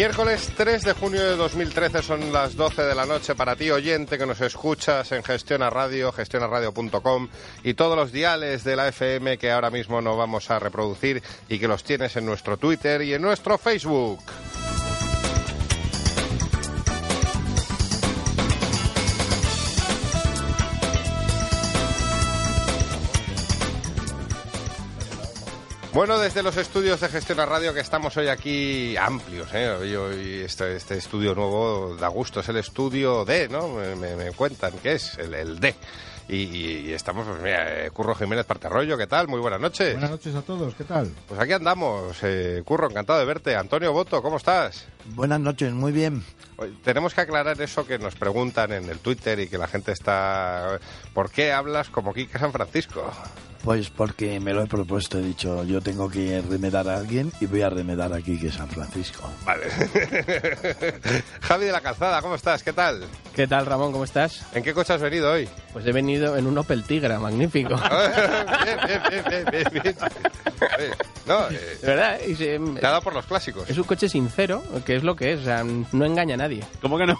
Miércoles 3 de junio de 2013 son las 12 de la noche para ti, oyente que nos escuchas en Gestiona Radio, gestionaradio.com y todos los diales de la FM que ahora mismo no vamos a reproducir y que los tienes en nuestro Twitter y en nuestro Facebook. Bueno, desde los estudios de Gestión a Radio que estamos hoy aquí amplios, ¿eh? Hoy, hoy este, este estudio nuevo da gusto, es el estudio D, ¿no? Me, me- me cuentan que es el, el D. Y, y estamos, pues mira, eh, Curro Jiménez Parterrollo, ¿qué tal? Muy buenas noches. Buenas noches a todos, ¿qué tal? Pues aquí andamos, eh, Curro, encantado de verte. Antonio Boto, ¿cómo estás? Buenas noches, muy bien. Tenemos que aclarar eso que nos preguntan en el Twitter y que la gente está... ¿Por qué hablas como Quique San Francisco? Pues porque me lo he propuesto, he dicho, yo tengo que remedar a alguien y voy a remedar aquí que San Francisco. Vale. Javi de la Calzada, ¿cómo estás? ¿Qué tal? ¿Qué tal, Ramón? ¿Cómo estás? ¿En qué coche has venido hoy? Pues he venido en un Opel Tigra, magnífico. bien, bien, bien, bien, bien, No, eh, De verdad, y se- te ha dado por los clásicos. es un coche sincero, que es lo que es, o sea, no engaña a nadie. ¿Cómo que no?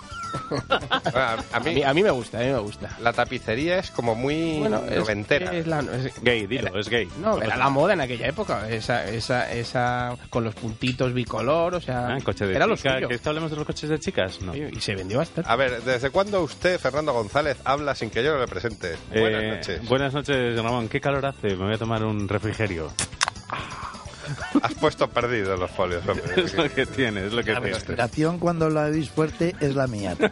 A, a A mí mí, a mí me gusta, a mí me gusta. la tapicería es como muy es- noventera. es la- es- Gay, dilo, es gay. no, era la moda en aquella época, esa, esa, esa, con los puntitos bicolor, o sea, Ah, coche de era chica. ¿Quieres que hablemos de los coches de chicas? No. Y se vendió bastante. A ver, ¿desde cuándo usted, Fernando González, habla sin que yo le presente? Buenas Eh, noches. Buenas noches, Ramón. ¿Qué calor hace? Me voy a tomar un refrigerio. Has puesto perdido los folios, hombre. es lo que tiene, es lo que La tiene. respiración cuando la veis fuerte es la mía.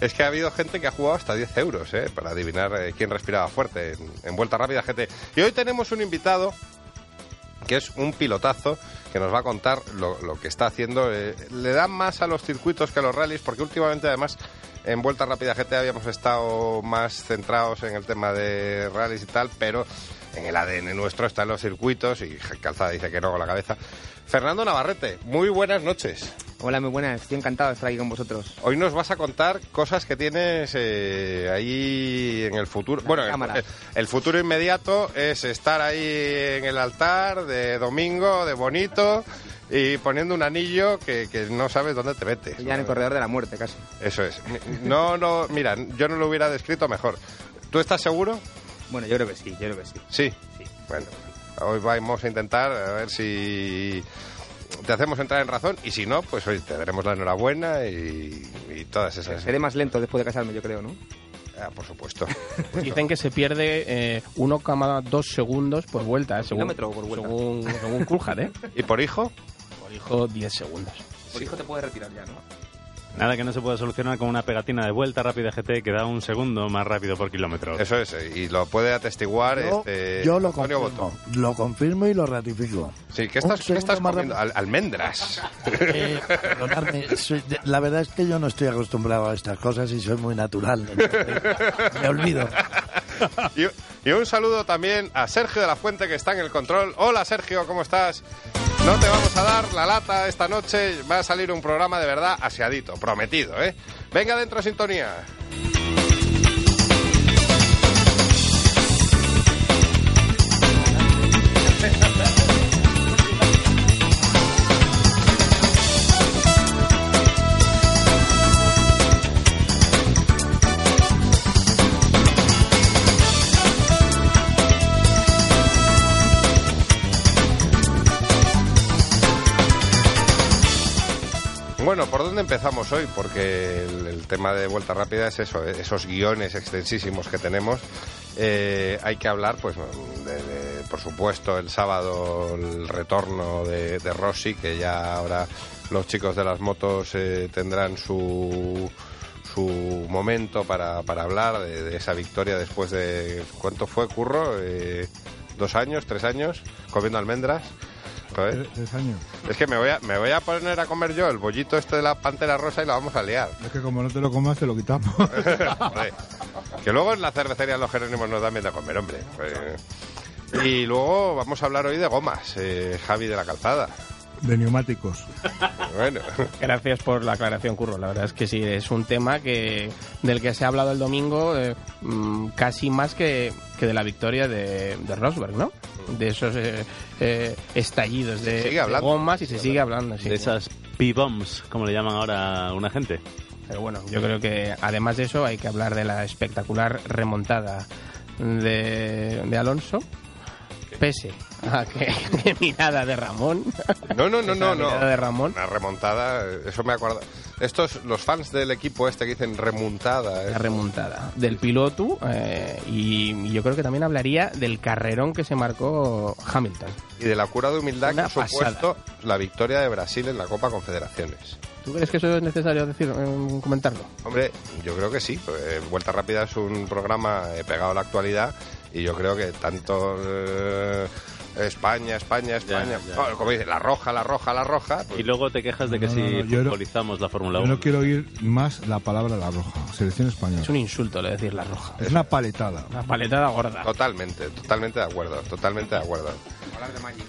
Es que ha habido gente que ha jugado hasta 10 euros ¿eh? para adivinar eh, quién respiraba fuerte en, en Vuelta Rápida GT. Y hoy tenemos un invitado que es un pilotazo que nos va a contar lo, lo que está haciendo. Eh, le da más a los circuitos que a los rallies porque últimamente además en Vuelta Rápida GT habíamos estado más centrados en el tema de rallies y tal, pero en el ADN nuestro están los circuitos y Calzada dice que no con la cabeza. Fernando Navarrete, muy buenas noches. Hola, muy buenas. Estoy encantado de estar aquí con vosotros. Hoy nos vas a contar cosas que tienes eh, ahí en el futuro. Bueno, el, cámara. el futuro inmediato es estar ahí en el altar de domingo, de bonito, y poniendo un anillo que, que no sabes dónde te metes. Ya en el corredor de la muerte, casi. Eso es. No, no, mira, yo no lo hubiera descrito mejor. ¿Tú estás seguro? Bueno, yo creo que sí, yo creo que sí. Sí. Sí. Bueno, hoy vamos a intentar a ver si te hacemos entrar en razón y si no, pues hoy te daremos la enhorabuena y, y todas esas. Seré más lento después de casarme, yo creo, ¿no? Ah, por supuesto. Dicen que se pierde eh, 1,2 segundos por vuelta, eh, según, por vuelta. según, según ¿eh? ¿Y por hijo? Por hijo, 10 segundos. Por hijo te puedes retirar ya, ¿no? Nada que no se pueda solucionar con una pegatina de vuelta rápida GT que da un segundo más rápido por kilómetro. Eso es, eh, y lo puede atestiguar Yo, este yo lo Antonio confirmo, Boto. lo confirmo y lo ratifico. Sí, ¿qué estás, ¿qué estás comiendo? Al- almendras. Eh, perdonadme, soy la verdad es que yo no estoy acostumbrado a estas cosas y soy muy natural. entonces me olvido. y un saludo también a Sergio de la Fuente que está en el control. Hola Sergio, ¿cómo estás? No te vamos a dar la lata esta noche, va a salir un programa de verdad aseadito, prometido, ¿eh? Venga dentro sintonía. Bueno, ¿por dónde empezamos hoy? Porque el, tema de vuelta rápida es eso, esos guiones extensísimos que tenemos. Eh, hay que hablar, pues, de- por supuesto, el sábado el retorno de, Rossi, que ya ahora los chicos de las motos eh, tendrán su su momento para, para hablar de, de esa victoria después de ¿cuánto fue Curro? Eh, dos años, tres años comiendo almendras. Joder. Tres, tres años. Es que me voy, a, me voy a poner a comer yo el bollito este de la pantera rosa y la vamos a liar. Es que como no te lo comas, te lo quitamos. Joder. que luego en la cervecería Los Jerónimos nos dan bien de comer, hombre. Pues, y luego vamos a hablar hoy de gomas, eh, Javi de la Calzada. De neumáticos. Bueno, Gracias por la aclaración, Curro. La verdad es que sí, es un tema que del que se ha hablado el domingo eh, mm, casi más que, que de la victoria de, de Rosberg, ¿no? De esos eh, eh, estallidos de, de bombas y se sigue hablando. sí. De esas P-bombs, como le llaman ahora a una gente. Pero bueno, yo creo que además de eso hay que hablar de la espectacular remontada de, de Alonso. Pese a que, que mirada de Ramón. no, no, no, no, no. mirada de Ramón. Una remontada, eso me acuerdo. Estos, los fans del equipo este que dicen remontada. eh. La remontada del piloto eh, y, yo creo que también hablaría del carrerón que se marcó Hamilton. Y de la cura de humildad Una que supuesto la victoria de Brasil en la Copa Confederaciones. ¿Tú crees que eso es necesario decir, eh, comentarlo? Hombre, yo creo que sí. Eh, Vuelta Rápida es un programa pegado a la actualidad y yo creo que tanto eh, España, España, España, ya. bueno, como dice, la roja, la roja, la roja. pues, Y luego te quejas de que No, si no, no, yo no- futbolizamos la Fórmula Yo 1. no quiero oír más la palabra la roja. Selección española. Es un insulto le decir la roja. Es una paletada. Una paletada gorda. Totalmente, totalmente de acuerdo, totalmente de acuerdo. Hablar de Magic.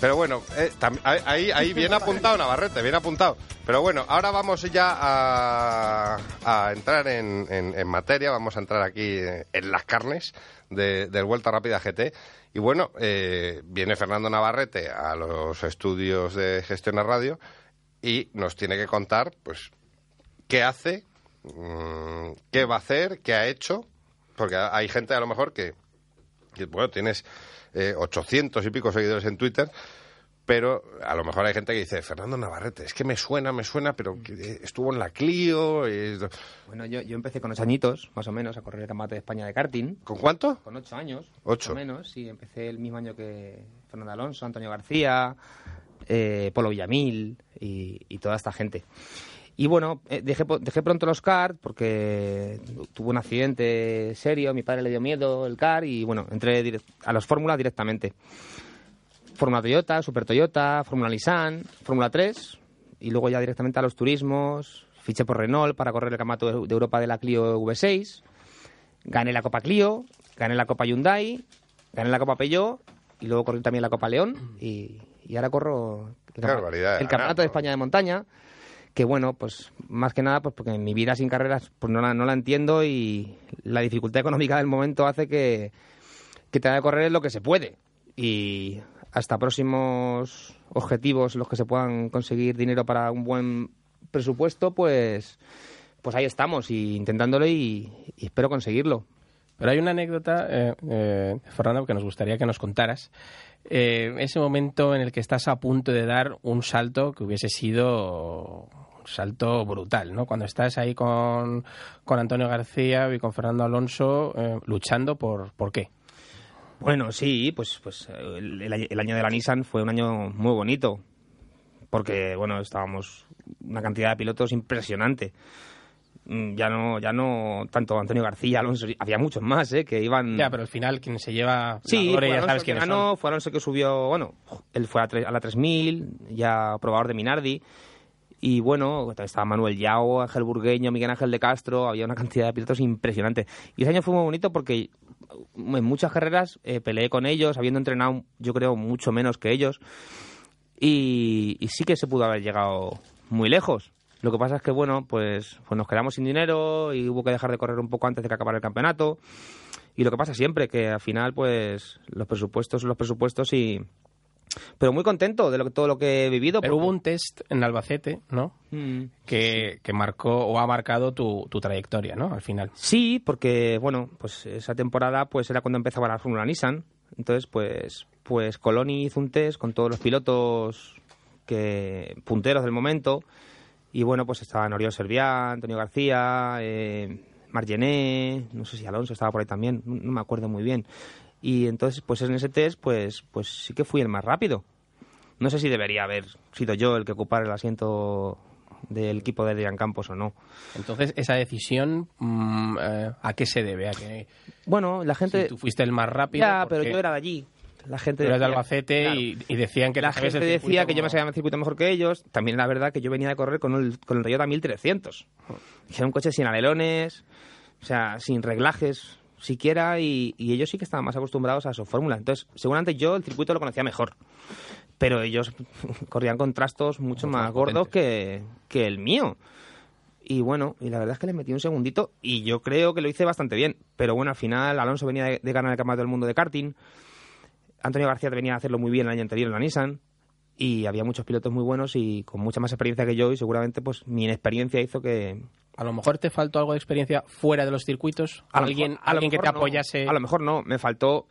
Pero bueno, eh, ahí- ahí, bien apuntado Navarrete, bien apuntado. Pero bueno, ahora vamos ya a, a entrar en, en- materia, vamos a entrar aquí en las carnes de, del Vuelta Rápida GT. Y bueno, eh, viene Fernando Navarrete a los estudios de Gestión a Radio y nos tiene que contar, pues, qué hace, mm, qué va a hacer, qué ha hecho, porque hay gente a lo mejor que, bueno, tienes eh, 800 y pico seguidores en Twitter, pero a lo mejor hay gente que dice, Fernando Navarrete, es que me suena, me suena, pero que, eh, estuvo en la Clio. y- Bueno, yo, yo empecé con ocho añitos, más o menos, a correr el campeonato de España de karting. ¿Con cuánto? Con ocho años. Ocho. Más o menos, sí. Empecé el mismo año que Fernando Alonso, Antonio García, eh, Polo Villamil y, y toda esta gente. Y bueno, eh, dejé, dejé pronto los kart porque tuve un accidente serio, mi padre le dio miedo el kart y bueno, entré a los Fórmula directamente. Fórmula Toyota, Super Toyota, Fórmula Nissan, Fórmula 3 y luego ya directamente a los turismos. Fiché por Renault para correr el campeonato de Europa de la Clio V6 gané la Copa Clio, gané la Copa Hyundai, gané la Copa Peugeot y luego corrí también la Copa León y, y ahora corro el, Campeonato de. España de Montaña, que bueno, pues más que nada pues porque mi vida sin carreras pues no la, no la entiendo y la dificultad económica del momento hace que, que tenga que correr lo que se puede y hasta próximos objetivos los que se puedan conseguir dinero para un buen presupuesto pues pues ahí estamos y intentándolo y, espero conseguirlo. Pero hay una anécdota, eh, eh, Fernando, que nos gustaría que nos contaras. Eh, ese momento en el que estás a punto de dar un salto que hubiese sido salto brutal, ¿no? Cuando estás ahí con, con Antonio García y con Fernando Alonso eh, luchando por, ¿por qué? Bueno, sí, pues, pues el, el año- de la Nissan fue un año muy bonito, porque bueno, estábamos una cantidad de pilotos impresionante. Mm, Ya no, ya no tanto Antonio García, Alonso, había muchos más, ¿eh? que iban. Ya, pero al final quien se lleva Sí, la ya sabes quiénes ganó, son. fue Alonso que subió, bueno, él fue a, tre- a la 3000, ya probador de Minardi. Y bueno, estaba Manuel Yao, Ángel Burgueño, Miguel Ángel de Castro, había una cantidad de pilotos impresionante. Y ese año fue muy bonito porque en muchas carreras eh, peleé con ellos, habiendo entrenado, yo creo, mucho menos que ellos. Y, y sí que se pudo haber llegado muy lejos. Lo que pasa es que, bueno, pues, pues nos quedamos sin dinero y hubo que dejar de correr un poco antes de que acabara el campeonato. Y lo que pasa siempre, que al final, pues, los presupuestos son los presupuestos y... Pero muy contento de lo, todo lo que he vivido. Pero porque- hubo un test en Albacete, ¿no? Mm. Que, que marcó o ha marcado tu, tu trayectoria, ¿no? Al final. Sí, porque bueno, pues esa temporada pues era cuando empezaba la Fórmula Nissan. Entonces, pues pues Coloni hizo un test con todos los pilotos que punteros del momento y bueno, pues estaban Oriol Serviá, Antonio García, eh, Margené, no sé si Alonso estaba por ahí también, no me acuerdo muy bien. Y entonces, pues en ese test, pues pues sí que fui el más rápido. No sé si debería haber sido yo el que ocupara el asiento del equipo de Adrián Campos o no. Entonces, esa decisión, mm, eh, ¿a qué se debe? ¿A que Bueno, la gente... si tú fuiste el más rápido? Ya, pero yo era de allí. La gente eres de decía- Albacete Claro. y, y decían que la gente decía que yo me como- sabía el circuito mejor que ellos. También la verdad que yo venía de correr con el, con el Toyota 1300. Que era un coche sin alerones, o sea, sin reglajes siquiera, y, y ellos sí que estaban más acostumbrados a su fórmula. Entonces, seguramente yo el circuito lo conocía mejor. pero ellos corrían con trastos mucho más gordos que, que el mío. Y bueno, y la verdad es que le metí un segundito y yo creo que lo hice bastante bien. Pero bueno, al final Alonso venía de, de ganar el Campeonato del Mundo de karting. Antonio García venía a hacerlo muy bien el año anterior en la Nissan. Y había muchos pilotos muy buenos y con mucha más experiencia que yo y seguramente pues mi inexperiencia hizo que... A lo mejor te faltó algo de experiencia fuera de los circuitos. A alguien mejor- a alguien que te no. apoyase. A lo mejor no, me faltó...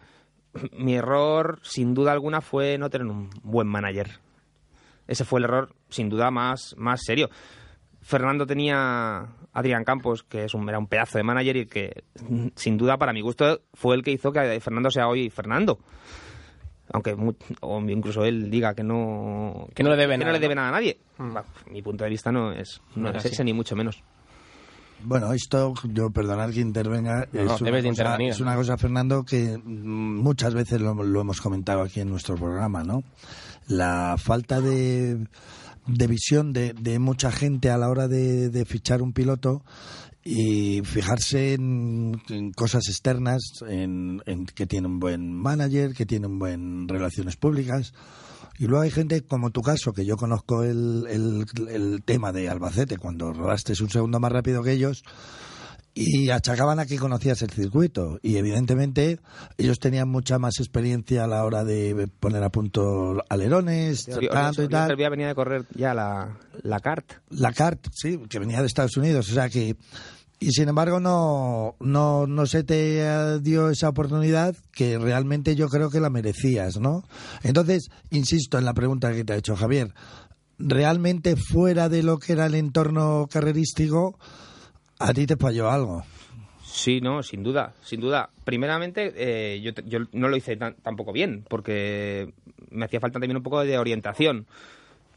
Mi error, sin duda alguna, fue no tener un buen manager. Ese fue el error, sin duda, más, más serio. Fernando tenía a Adrián Campos, que es un, era un pedazo de manager y que, sin duda, para mi gusto, fue el que hizo que Fernando sea hoy Fernando. Aunque mu- o incluso él diga que no, Que no le debe que nada, le debe ¿no? nada a nadie. Mm. Mi punto de vista no es, no No es ese, ni mucho menos. Bueno, esto, yo perdonar que intervenga, No, es, una cosa, intervenir. es una cosa, Fernando, que mm, muchas veces lo, lo hemos comentado aquí en nuestro programa, ¿no? La falta de, de visión de, de mucha gente a la hora de, de fichar un piloto y fijarse en, en cosas externas, en, en que tiene un buen manager, que tiene un buen relaciones públicas. Y luego hay gente como tu caso, que yo conozco el, el, el tema de Albacete, cuando rodaste un segundo más rápido que ellos, y achacaban a que conocías el circuito. Y evidentemente ellos tenían mucha más experiencia a la hora de poner a punto alerones, tanto y tal. Venía de correr ya la, la CART. La CART, sí, que venía de Estados Unidos, o sea que y sin embargo no no no se te eh, dio esa oportunidad que realmente yo creo que la merecías, ¿no? Entonces, insisto en la pregunta que te ha hecho Javier, realmente fuera de lo que era el entorno carrerístico a ti te falló algo. Sí, no, sin duda, sin duda. Primeramente, eh, yo, yo no lo hice tan- tampoco bien, porque me hacía falta también un poco de orientación.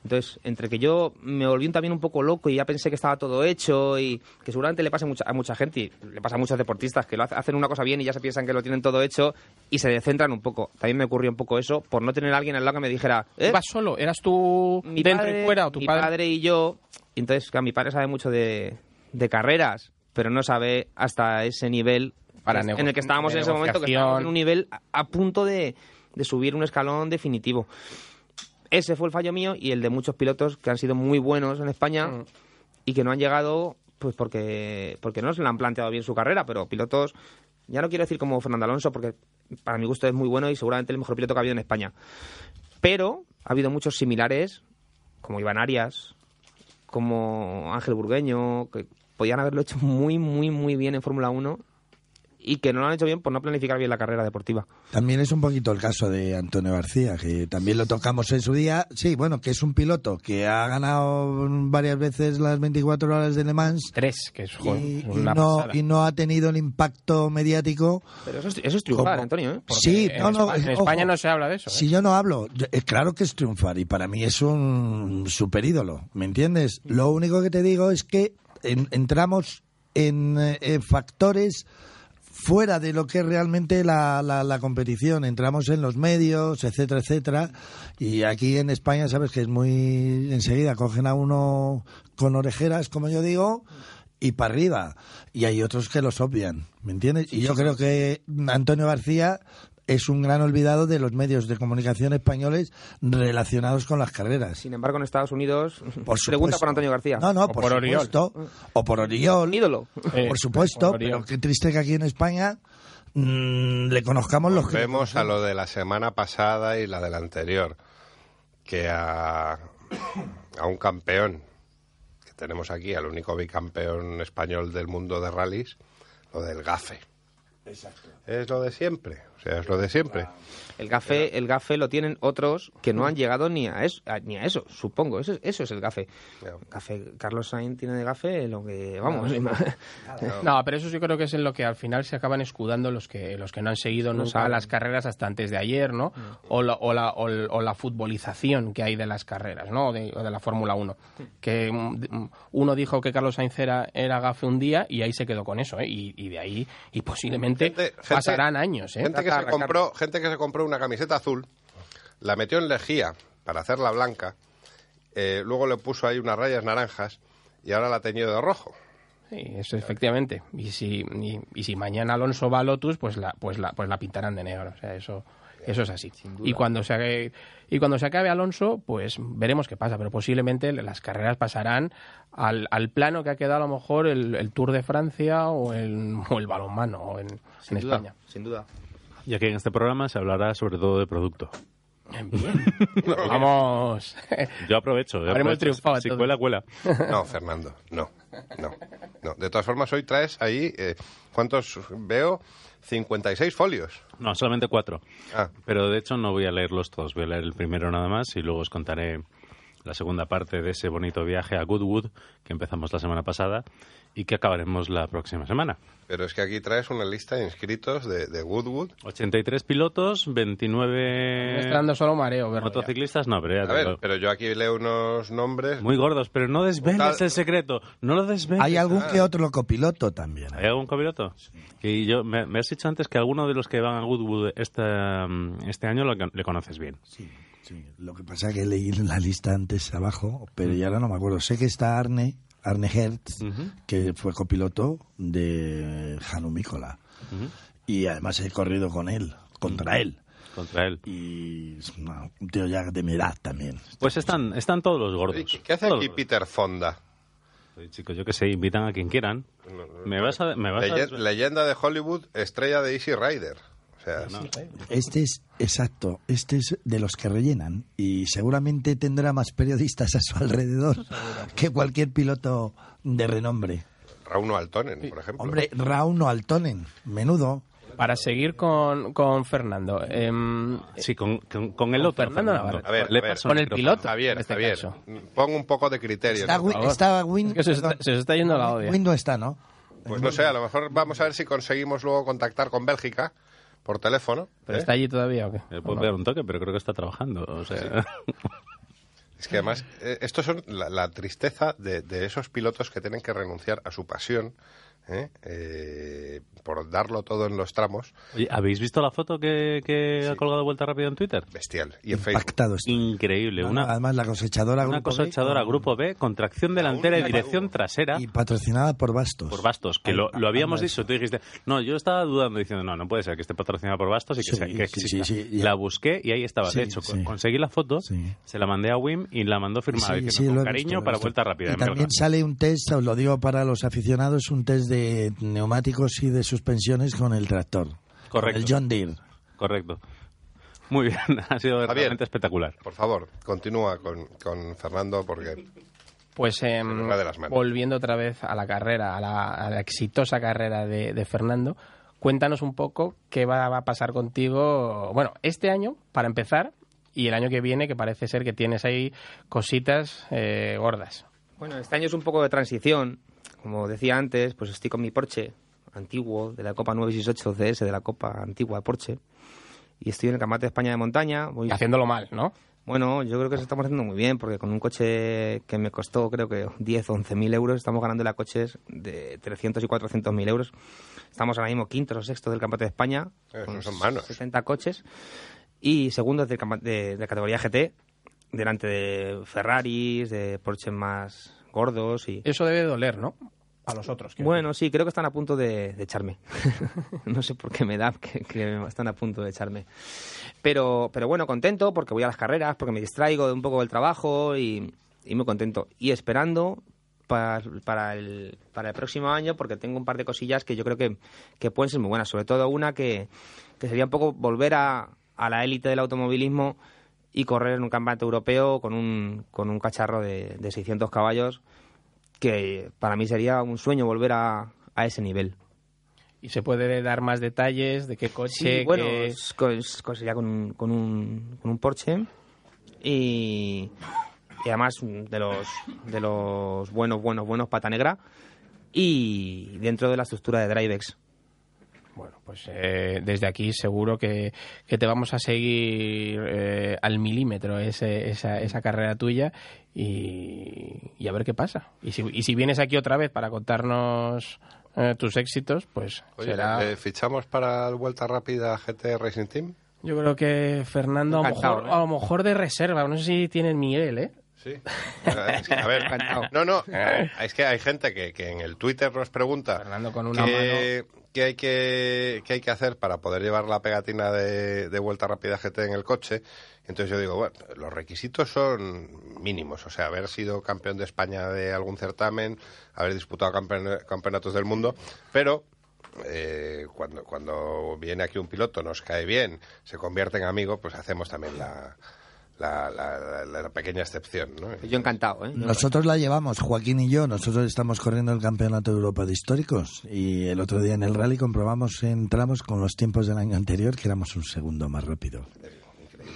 Entonces, entre que yo me volví también un poco loco y ya pensé que estaba todo hecho y que seguramente le pasa mucha- a mucha gente, y le pasa a muchos deportistas que lo hace- hacen una cosa bien y ya se piensan que lo tienen todo hecho y se descentran un poco. También me ocurrió un poco eso por no tener a alguien al lado que me dijera, ¿eh? ¿Ibas solo? ¿Eras tú mi dentro padre, y fuera o tu mi padre? y yo. Entonces, claro, mi padre sabe mucho de, de carreras, pero no sabe hasta ese nivel Para en el que estábamos en ese momento, que estábamos en un nivel a, a punto de, de subir un escalón definitivo. Ese fue el fallo mío y el de muchos pilotos que han sido muy buenos en España Mm. y que no han llegado pues porque porque no se le han planteado bien su carrera, pero pilotos ya no quiero decir como Fernando Alonso porque para mi gusto es muy bueno y seguramente el mejor piloto que ha habido en España. Pero ha habido muchos similares como Iván Arias, como Ángel Burgueño, que podían haberlo hecho muy muy muy bien en Fórmula 1 y que no lo han hecho bien por no planificar bien la carrera deportiva. También es un poquito el caso de Antonio García, que también lo tocamos en su día. Sí, bueno, que es un piloto que ha ganado varias veces las 24 horas de Le Mans Tres, que es, joder, y, y no, pasada. y no ha tenido el impacto mediático. Pero eso es, eso es triunfar, Como- Antonio, ¿eh? Sí, en no, no, Espa- en ojo. España no se habla de eso. ¿eh? Si yo no hablo, yo- eh, claro que es triunfar y para mí es un super ídolo, ¿me entiendes? Lo único que te digo es que en- entramos en eh, eh, factores fuera de lo que es realmente la, la, la competición. Entramos en los medios, etcétera, etcétera. Y aquí en España, sabes que es muy. enseguida cogen a uno con orejeras, como yo digo, y para arriba. Y hay otros que los obvian, ¿me entiendes? Y yo creo que Antonio García es un gran olvidado de los medios de comunicación españoles relacionados con las carreras. Sin embargo, en Estados Unidos, Por pregunta por Antonio García. No, no, O por, por Oriol. supuesto. O por Oriol. Ídolo. Eh, por supuesto, por pero qué triste que aquí en España mm, le conozcamos los que Vemos a lo de la semana pasada y la de la anterior, que a, a un campeón que tenemos aquí, al único bicampeón español del mundo de rallies, lo del gafe. Es lo de siempre, o sea, es lo de siempre. El gafe, el gafe lo tienen otros que no han llegado ni a eso, a- ni a eso supongo. Eso, eso es el gafe. Gafe. Carlos Sainz tiene de gafe lo que, vamos, No, pero eso yo creo que es en lo que al final se acaban escudando los que los que no han seguido No nunca las carreras hasta antes de ayer, ¿no? O, la, o, la, o, el- o la futbolización que hay de las carreras, ¿no? O de, o de la Fórmula 1. Que mm, mm, uno dijo que Carlos Sainz era, era gafe un día y ahí se quedó con eso, ¿eh? Y, y de ahí, y posiblemente Gente- gente- pasarán años, ¿eh? Gente que, se compró, gente que se compró una camiseta azul, la metió en lejía para hacerla blanca, eh, luego le puso ahí unas rayas naranjas y ahora la ha teñido de rojo. Sí, eso efectivamente. Y si, y, y si mañana Alonso va a Lotus, pues la, pues la, pues la pintarán de negro. O sea, eso, Eso es así. Y cuando se acabe, y cuando se acabe Alonso, pues veremos qué pasa, pero posiblemente las carreras pasarán al, al plano que ha quedado a lo mejor el, el Tour de Francia o el, o el balonmano en, Sin en duda, España. sin duda. Y aquí en este programa se hablará sobre todo de producto. Bien. Vamos. Yo aprovecho. yo Habremos aprovecho. triunfado Si todos. cuela, cuela. No, Fernando, no, no, no. De todas formas, hoy traes ahí, eh, ¿cuántos veo? 56 folios. No, solamente cuatro. Ah, Pero de hecho no voy a leerlos todos. Voy a leer el primero nada más y luego os contaré la segunda parte de ese bonito viaje a Goodwood que empezamos la semana pasada y que acabaremos la próxima semana. pero es que aquí traes una lista de inscritos de, de Woodwood. 83 pilotos, Me 29 está dando solo mareo ya. motociclistas. No, pero ya A te ver, digo, pero yo aquí leo unos nombres. Muy gordos, pero no desveles Tal- el secreto. No lo desveles. Hay algún que otro copiloto también. ¿Hay algún copiloto? Y yo, me, me has dicho antes que alguno de los que van a Goodwood este, este año lo, le conoces bien. Sí, sí. Lo que pasa es que leí la lista antes abajo, pero ya ahora no me acuerdo. Sé que está Arne, Arne Hertz, que fue copiloto de Hanu Mícola. Ujú. Y además he corrido con él, contra él. Contra él. Y es una- un tío ya de mi edad también. Pues están, están todos los gordos. ¿Qué, qué hace Todos aquí Peter Fonda? Chicos, yo que sé, invitan a quien quieran. Me vas a... Me vas a- Leye- leyenda de Hollywood, estrella de Easy Rider. O sea, Este es, exacto, este es de los que rellenan y seguramente tendrá más periodistas a su alrededor que cualquier piloto de renombre. Rauno Altonen, por ejemplo. Hombre, Rauno Altonen, menudo. Para seguir con, con Fernando. em, Sí, con, con, con el Con otro. Fernando Navarrete. A ver, Le a ver. paso Con el piloto. Javier, este Javier, caso. pon un poco de criterio. Está, ¿no? Está Win, Es que se, está, se está yendo la odia. Win no está, ¿no? Pues no sé, a lo mejor vamos a ver si conseguimos luego contactar con Bélgica por teléfono. ¿Pero ¿eh? está allí todavía o qué? Le puedo pegar un toque, pero creo que está trabajando. O sea, Es que además, eh, estos son la, la tristeza de, de esos pilotos que tienen que renunciar a su pasión ¿eh? Eh, por darlo todo en los tramos. Oye, ¿habéis visto la foto que, que ha colgado Vuelta Rápida en Twitter? Bestial. Y en Facebook. Impactado está. Increíble. No, Una, Además, la cosechadora una Grupo B, cosechadora con- Grupo B con tracción delantera y dirección trasera Y patrocinada por Bastos. por Bastos, que Ay, lo, lo habíamos dicho. Tú dijiste, no, yo estaba dudando diciendo, no, no puede ser que esté patrocinada por Bastos y que, Sí, sea- que sí, sí, sí. La busqué y ahí estaba. Sí, de hecho, sí. conseguí la foto, Sí. se la mandé a Wim y la mandó firmada Sí, sí, con cariño visto, para. Vuelta Rápida. Y también sale un test, os lo digo para los aficionados, un test de neumáticos y de suspensiones con el tractor. Correcto. Con el John Deere. Correcto. Muy bien, ha sido Javier. realmente espectacular. Por favor, continúa con, con Fernando porque Pues em, volviendo otra vez a la carrera, a la, a la exitosa carrera de, de Fernando, cuéntanos un poco qué va, va a pasar contigo, bueno, este año, para empezar, y el año que viene, que parece ser que tienes ahí cositas eh, gordas. Bueno, este año es un poco de transición. Como decía antes, pues estoy con mi Porsche antiguo de la Copa 968 CS, de la Copa antigua Porsche. Y estoy en el Campeonato de España de montaña. Voy Haciéndolo mal, ¿no? Bueno, yo creo que se estamos haciendo muy bien, porque con un coche que me costó creo que 10 o 11 mil euros, estamos ganando a coches de 300 y 400 mil euros. Estamos ahora mismo quintos o sextos del Campeonato de España, Eh, con son manos. 70 coches, y segundos del campa- de, de categoría GT, delante de Ferraris, de Porsche más gordos y... Eso debe doler, ¿no? A los otros. Bueno, sí, creo que están a punto de, de echarme. no sé por qué me da que, que están a punto de echarme. Pero, pero bueno, contento porque voy a las carreras, porque me distraigo de un poco del trabajo y, y muy contento. Y esperando para, para, el, para el próximo año porque tengo un par de cosillas que yo creo que, que pueden ser muy buenas. Sobre todo una que, que sería un poco volver a, a la élite del automovilismo y correr en un campeonato europeo con un, con un cacharro de, de 600 caballos que para mí sería un sueño volver a, a ese nivel. ¿Y se puede dar más detalles de qué coche? Sí, bueno, qué- sería con con un, con un Porsche y, y además de los, de los buenos, buenos, buenos pata negra y dentro de la estructura de Drivex. Bueno, pues eh, desde aquí seguro que, que te vamos a seguir eh, al milímetro ese- esa, esa carrera tuya y, y a ver qué pasa. Y si, y si vienes aquí otra vez para contarnos eh, tus éxitos, pues Oye, será... ¿le fichamos para el Vuelta Rápida GT Racing Team? Yo creo que Fernando a lo, mejor, ¿eh? a lo mejor de reserva, no sé si tiene Miguel, ¿eh? Sí. Es que, a ver, no, no, es que hay gente que, que en el Twitter nos pregunta Fernando con una qué, qué hay que, qué hay que hacer para poder llevar la pegatina de, de vuelta rápida GT en el coche. Entonces yo digo, bueno, los requisitos son mínimos, o sea, haber sido campeón de España de algún certamen, haber disputado campeon- campeonatos del mundo, pero eh, cuando, cuando viene aquí un piloto, nos cae bien, se convierte en amigo, pues hacemos también la, la, la- la- la pequeña excepción, ¿no? Yo encantado, ¿eh? Nosotros la llevamos, Joaquín y yo. Nosotros estamos corriendo el Campeonato de Europa de Históricos y el otro día en el rally comprobamos, entramos con los tiempos del año anterior que éramos un segundo más rápido.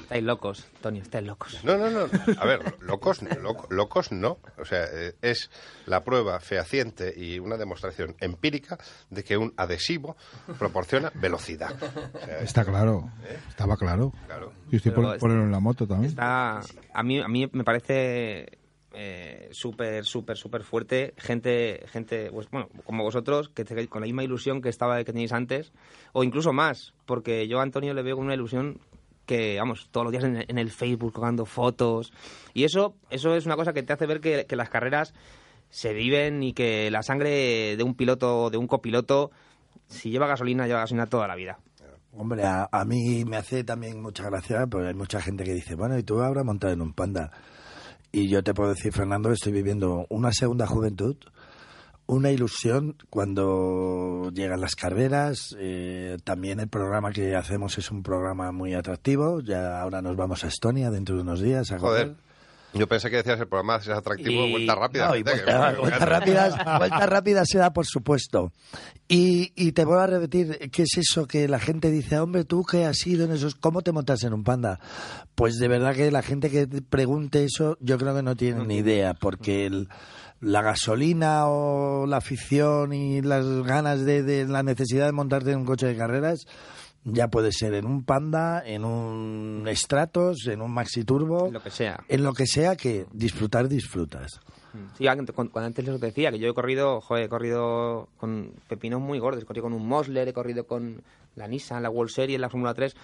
Estáis locos, Tony, estáis locos. No, no, no. A ver, locos, loco- locos no. O sea, eh, es la prueba fehaciente y una demostración empírica de que un adhesivo proporciona velocidad. O sea, Está claro. Estaba claro. claro. Yo estoy por es- ponerlo en la moto también. Está, a mí, a mí me parece eh, súper, súper, súper fuerte. Gente, gente, pues, bueno, como vosotros, que te- con la misma ilusión que estaba que tenéis antes, o incluso más, porque yo a Antonio le veo con una ilusión que, vamos, todos los días en, en el Facebook colgando fotos. Y eso, eso es una cosa que te hace ver que, las carreras se viven y que la sangre de un piloto o de un copiloto, si lleva gasolina, lleva gasolina toda la vida. Hombre, a, a mí me hace también mucha gracia, porque hay mucha gente que dice, bueno, ¿y tú ahora montado en un panda? Y yo te puedo decir, Fernando, estoy viviendo una segunda juventud, una ilusión cuando llegan las carreras. eh, también el programa que hacemos es un programa muy atractivo. Ya ahora nos vamos a Estonia dentro de unos días a. Joder. Yo pensé que decías el programa es atractivo, Y- vuelta rápida. No, y que- vuelta- vueltas rápidas, vueltas rápidas se da por supuesto. Y, y te voy a repetir, ¿qué es eso que la gente dice, hombre, tú que has ido en esos, ¿cómo te montas en un panda? Pues de verdad que la gente que te pregunte eso, yo creo que no tiene ni idea, porque el- la gasolina o la afición y las ganas de, de la necesidad de montarte en un coche de carreras, ya puede ser en un panda, en un Stratos, en un Maxi Turbo, Lo que sea. en lo que sea que disfrutar, disfrutas. Sí, antes- cuando, cuando antes les decía que yo he corrido, joder, he corrido con pepinos muy gordos. He corrido con un Mosler, he corrido con la Nissan, la World Series, la Fórmula 3,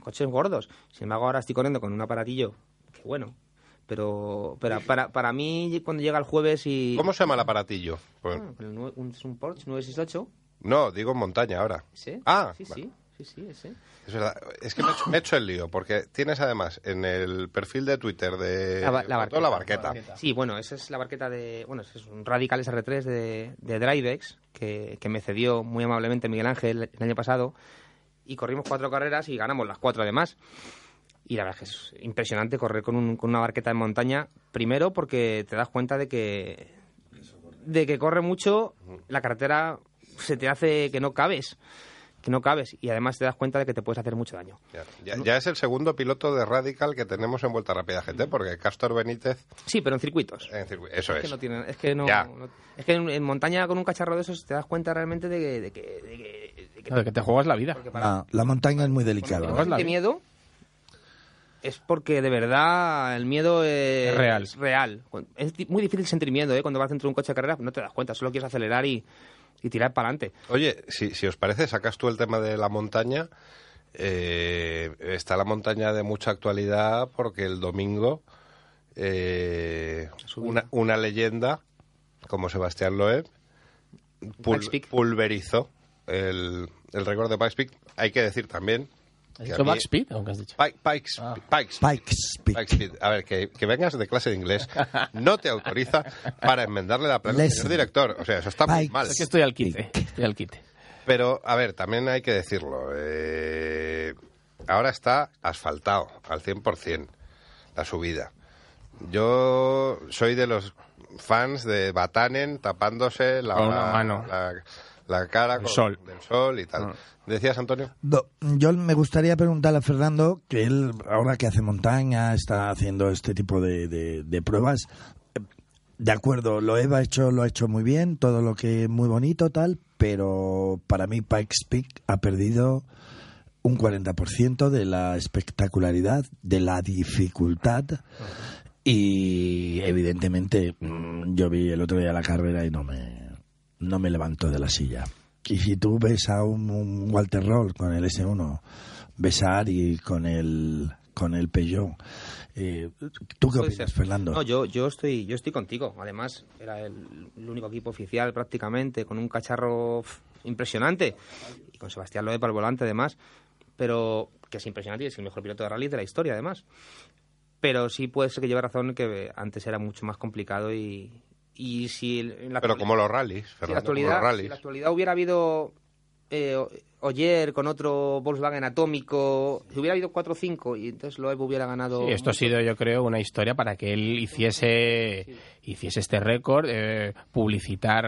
coches gordos. Sin embargo, ahora estoy corriendo con un aparatillo que bueno. Pero, pero para, para mí, cuando llega el jueves y. ¿Cómo se llama el aparatillo? Pues, Ah, un, es un Porsche 968. no, digo montaña ahora. ¿Ese? Ah, sí, sí, sí, sí, ese. Es verdad. Es que me he, hecho, me he hecho el lío, porque tienes además en el perfil de Twitter de La la Fotó la barqueta. barqueta. Sí, bueno, esa es la barqueta de. Bueno, es un Radical SR3 de, de Drivex que, que me cedió muy amablemente Miguel Ángel el año pasado. Y corrimos cuatro carreras y ganamos las cuatro además. Y la verdad es que es impresionante correr con, un- con una barqueta en montaña. Primero porque te das cuenta de que. de que corre mucho, la carretera se te hace que no cabes. Que no cabes. Y además te das cuenta de que te puedes hacer mucho daño. Ya, ya- ya es el segundo piloto de Radical que tenemos en Vuelta Rápida GT, porque Castor Benítez Sí, pero en circuitos. en circu- Eso Es es. que no tienen, es que no, Ya. no- es que en, en montaña con un cacharro de esos te das cuenta realmente de que, de que, de que- de que- De que te juegas la vida. para Ah, la montaña es muy delicada. vida. miedo es porque de verdad el miedo es, Es real. real. Es muy difícil sentir miedo, ¿eh? Cuando vas dentro de un coche de carreras no te das cuenta, solo quieres acelerar y, y tirar para adelante. Oye, si, si os parece, sacas tú el tema de la montaña. eh, está la montaña de mucha actualidad porque el domingo eh, una, una leyenda como Sebastián Loeb pul- pulverizó el, el récord de Pikes Peak. Hay que decir también ¿Has que a dicho mí- backspeed? ¿O qué has dicho? Pi- Pikes, Ah. Pikes, Pikes Peak. Pikes Peak. A ver, que, que vengas de clase de inglés no te autoriza para enmendarle la plana al director. O sea, eso está muy Pikes. mal. Es que estoy al quite. Estoy al quite. Pero, a ver, también hay que decirlo. eh, ahora está asfaltado al 100% la subida. Yo soy de los fans de Batanen tapándose la, Con mano. la, la cara con- sol. del sol y tal. Ah. ¿Decías, Antonio? No, yo me gustaría preguntarle a Fernando, que él, ahora que hace montaña, está haciendo este tipo de, de- de pruebas. eh, De acuerdo, lo ha hecho, lo ha hecho muy bien, todo lo que muy bonito, tal, pero para mí Pikes Peak ha perdido un 40% de la espectacularidad, de la dificultad. Y evidentemente mm, yo vi el otro día la carrera y no me, no me levanto de la silla. Y si tú ves a un, un Walter Roll con el S1, ves a Ari con el con el Peugeot. Eh, ¿Tú qué opinas. Fernando? No, yo, yo, estoy, yo estoy contigo. Además, era el, el único equipo oficial prácticamente, con un cacharro impresionante. Y con Sebastián Loeb al volante, además. Pero que es impresionante y es el mejor piloto de rally de la historia, además. Pero sí puede ser que lleve razón que antes era mucho más complicado y, y si en la Pero como los rallies, si en la Fernando, como los actualidad, si en la actualidad hubiera habido eh, Oyer con otro Volkswagen atómico, si hubiera habido 4 o 5 y entonces Loeb hubiera ganado... Sí, esto ha sido, yo creo, una historia para que él hiciese, hiciese este récord, eh, publicitar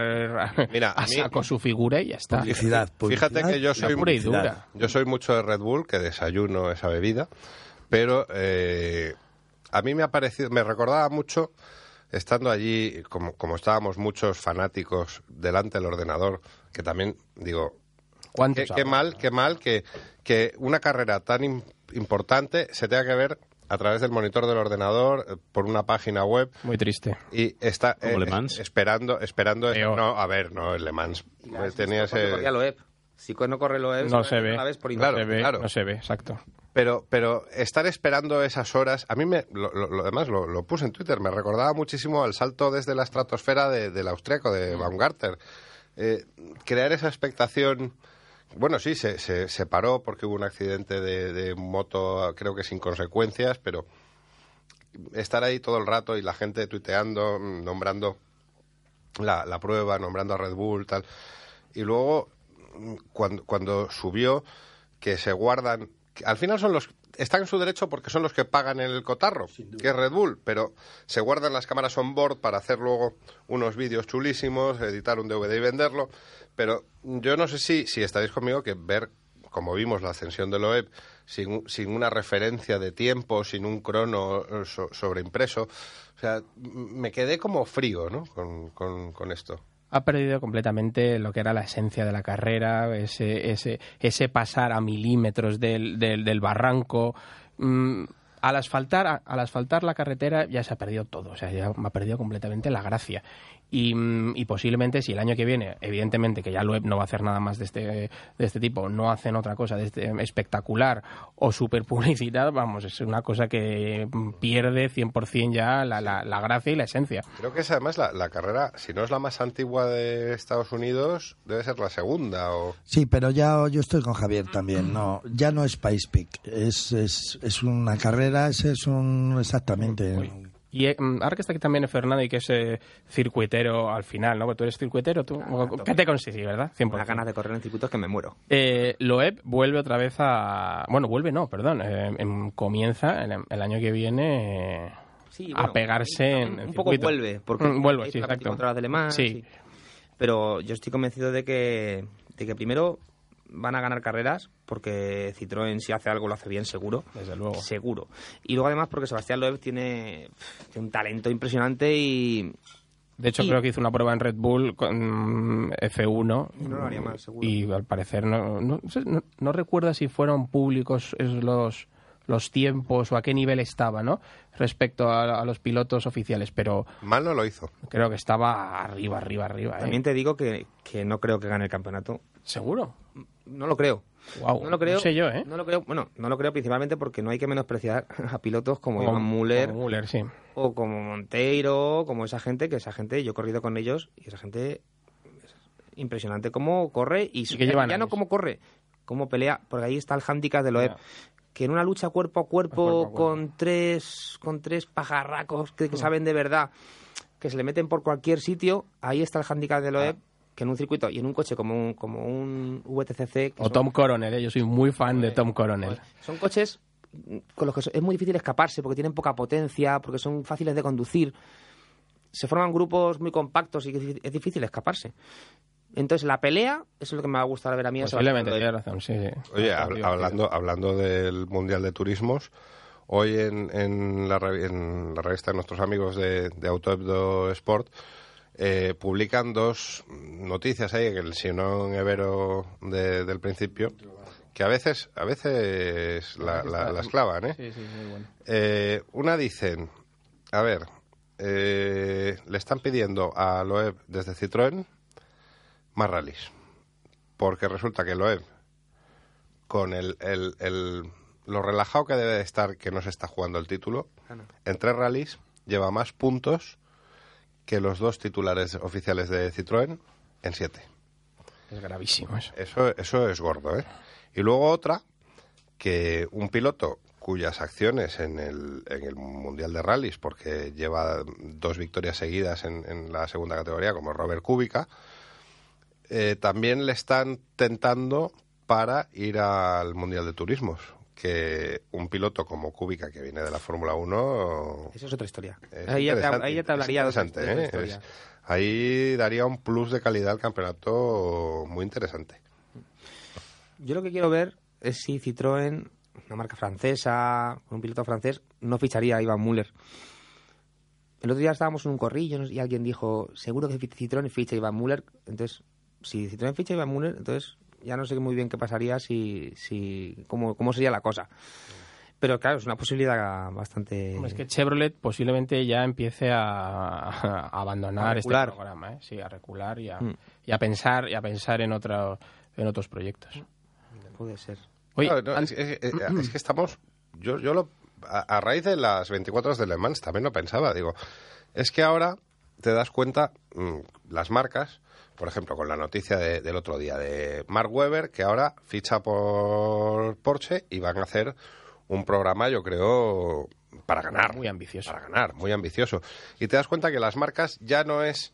Mira, a a mí- saco su figura y ya está. Publicidad, publicidad. Fíjate que yo La soy, pura y dura. yo soy mucho de Red Bull, que desayuno esa bebida, pero eh, a mí me ha parecido, me recordaba mucho estando allí, como, como estábamos muchos fanáticos delante del ordenador, que también digo, ¿Cuántos qué, qué mal, qué mal que, que una carrera tan im- importante se tenga que ver a través del monitor del ordenador, eh, por una página web, Muy triste. y está eh, Le Mans. esperando, esperando eso. No, a ver, no, el Le Mans la- tenía ese... Si no corre Loeb, No se ve una vez por No Claro, se ve, claro. no se ve, exacto. Pero, pero estar esperando esas horas, a mí me, lo, lo- lo demás lo, lo puse en Twitter, me recordaba muchísimo al salto desde la estratosfera de- del austriaco, de Baumgartner. Eh, crear esa expectación, bueno, sí, se, se, se paró porque hubo un accidente de, de moto, creo que sin consecuencias, pero estar ahí todo el rato y la gente tuiteando, mm, nombrando la, la prueba, nombrando a Red Bull, tal. Y luego, mm, cuando, cuando subió, que se guardan. al final son los. Están en su derecho porque son los que pagan el cotarro, que es Red Bull, pero se guardan las cámaras on board para hacer luego unos vídeos chulísimos, editar un DVD y venderlo. Pero yo no sé si, si estaréis conmigo que ver, como vimos la ascensión de Loeb, sin, sin una referencia de tiempo, sin un crono eh, so- sobreimpreso, o sea, me quedé como frío, ¿no? Con, con, con esto. Ha perdido completamente lo que era la esencia de la carrera, ese, ese, ese pasar a milímetros del, del, del barranco. Mm, al asfaltar, al asfaltar la carretera ya se ha perdido todo, o sea, ya ha perdido completamente la gracia. Y, mm, y posiblemente si el año que viene, evidentemente que ya Loeb no va a hacer nada más de este, de este tipo, no hacen otra cosa de este espectacular o super publicidad, vamos, es una cosa que mm, pierde 100% ya la, la, la gracia y la esencia. Creo que es además la, la carrera, si no es la más antigua de Estados Unidos, debe ser la segunda. O... Sí, pero ya yo estoy con Javier también. No, ya no es Pace Peak. Es, es, es una carrera, es, es un exactamente. Y eh, mm, ahora que está aquí también Fernando y que es eh, circuitero al final, ¿no? Porque tú eres circuitero, ¿tú? ¿Qué te consigues, verdad? 100%. Unas ganas de correr en circuitos que me muero. Eh, Loeb vuelve otra vez a... Bueno, vuelve no, perdón. eh, em, comienza el, el año que viene a pegarse en un, el un poco circuito. vuelve, porque Mm, vuelve, sí, exacto. 24 horas de Le Mans, Sí. sí. Pero yo estoy convencido de que, de que primero van a ganar carreras, porque Citroën si hace algo lo hace bien, seguro. Desde luego. Seguro. Y luego además porque Sebastián Loeb tiene, tiene un talento impresionante y, De hecho, Y- creo que hizo una prueba en Red Bull con mm, F1. Y no lo haría mal, seguro. Y al parecer, no, no, no- no recuerdo si fueron públicos esos los, los tiempos o a qué nivel estaba, ¿no? Respecto a, a los pilotos oficiales, pero Mal no lo hizo. creo que estaba arriba, arriba, arriba. ¿eh? también te digo que, que no creo que gane el campeonato. ¿Seguro? No lo creo. Wow, No lo creo. sé yo, ¿eh? No lo creo. Bueno, no lo creo principalmente porque no hay que menospreciar a pilotos como, Como- Ivan Müller como Müller, sí. o como Monteiro, como esa gente, que esa gente, yo he corrido con ellos y esa gente es impresionante cómo corre y, Y que llevan ya no cómo corre, cómo pelea, porque ahí está el hándicap de Loeb. Ya. Que en una lucha cuerpo a cuerpo, Cuerpo a cuerpo. con tres con tres pajarracos que, que saben de verdad, que se le meten por cualquier sitio, ahí está el hándicap de Loeb, que en un circuito y en un coche como un, como un VTCC... que O son- Tom Coronel, ¿eh? yo soy muy fan de Tom Coronel. son coches mm, con los que es muy difícil escaparse porque tienen poca potencia, porque son fáciles de conducir. Se forman grupos muy compactos y es difícil escaparse. Entonces, la pelea, eso es lo que me va a gustar ver a mí. Posiblemente, tienes razón, sí, sí. Oye, hab- hablando, hablando del Mundial de Turismos, hoy en, en, la, en la revista de nuestros amigos de, de Autoebdo Sport eh, publican dos noticias ahí, el Sinón Evero de- del principio, que a veces, a veces la, la- las clavan, ¿eh? Sí, sí, muy bueno. Eh, una dicen, a ver, eh, le están pidiendo a Loeb desde Citroën más rallies. Porque resulta que Loeb, con el, el, el, lo relajado que debe de estar que no se está jugando el título, en tres rallies lleva más puntos que los dos titulares oficiales de Citroën en siete. Es gravísimo eso. Eso, eso es gordo, ¿eh? Y luego otra, que un piloto cuyas acciones en el, en el Mundial de Rallys, porque lleva dos victorias seguidas en, en la segunda categoría, como Robert Kubica, eh, también le están tentando para ir al Mundial de Turismos. Que un piloto como Kubica, que viene de la Fórmula 1, Eso es otra historia. es Ahí ya, te, interesante, ahí ya te es hablaría de otra- interesante, de otra ¿eh? Es- ahí daría un plus de calidad al campeonato muy interesante. Yo lo que quiero ver es si Citroën, una marca francesa, un piloto francés, no ficharía a Ivan Müller. El otro día estábamos en un corrillo y alguien dijo, seguro que Citroën ficha a Ivan Müller. Entonces, si Citroën ficha a Ivan Müller, entonces ya no sé muy bien qué pasaría, si, si cómo, cómo sería la cosa. Pero claro, es una posibilidad bastante... Es que Chevrolet posiblemente ya empiece a, a abandonar A este programa, ¿eh? sí, a recular y a, Mm. y a pensar y a pensar en otro, en otros proyectos. Puede ser. Oye, no, es, es- es- es que estamos. Yo, yo lo. A, a raíz de las 24 horas de Le Mans también lo pensaba. Digo, es que ahora te das cuenta, mm, las marcas, por ejemplo, con la noticia de- del otro día de Mark Webber, que ahora ficha por Porsche y van a hacer un programa, yo creo, para ganar. Muy ambicioso. Para ganar, muy ambicioso. Y te das cuenta que las marcas ya no es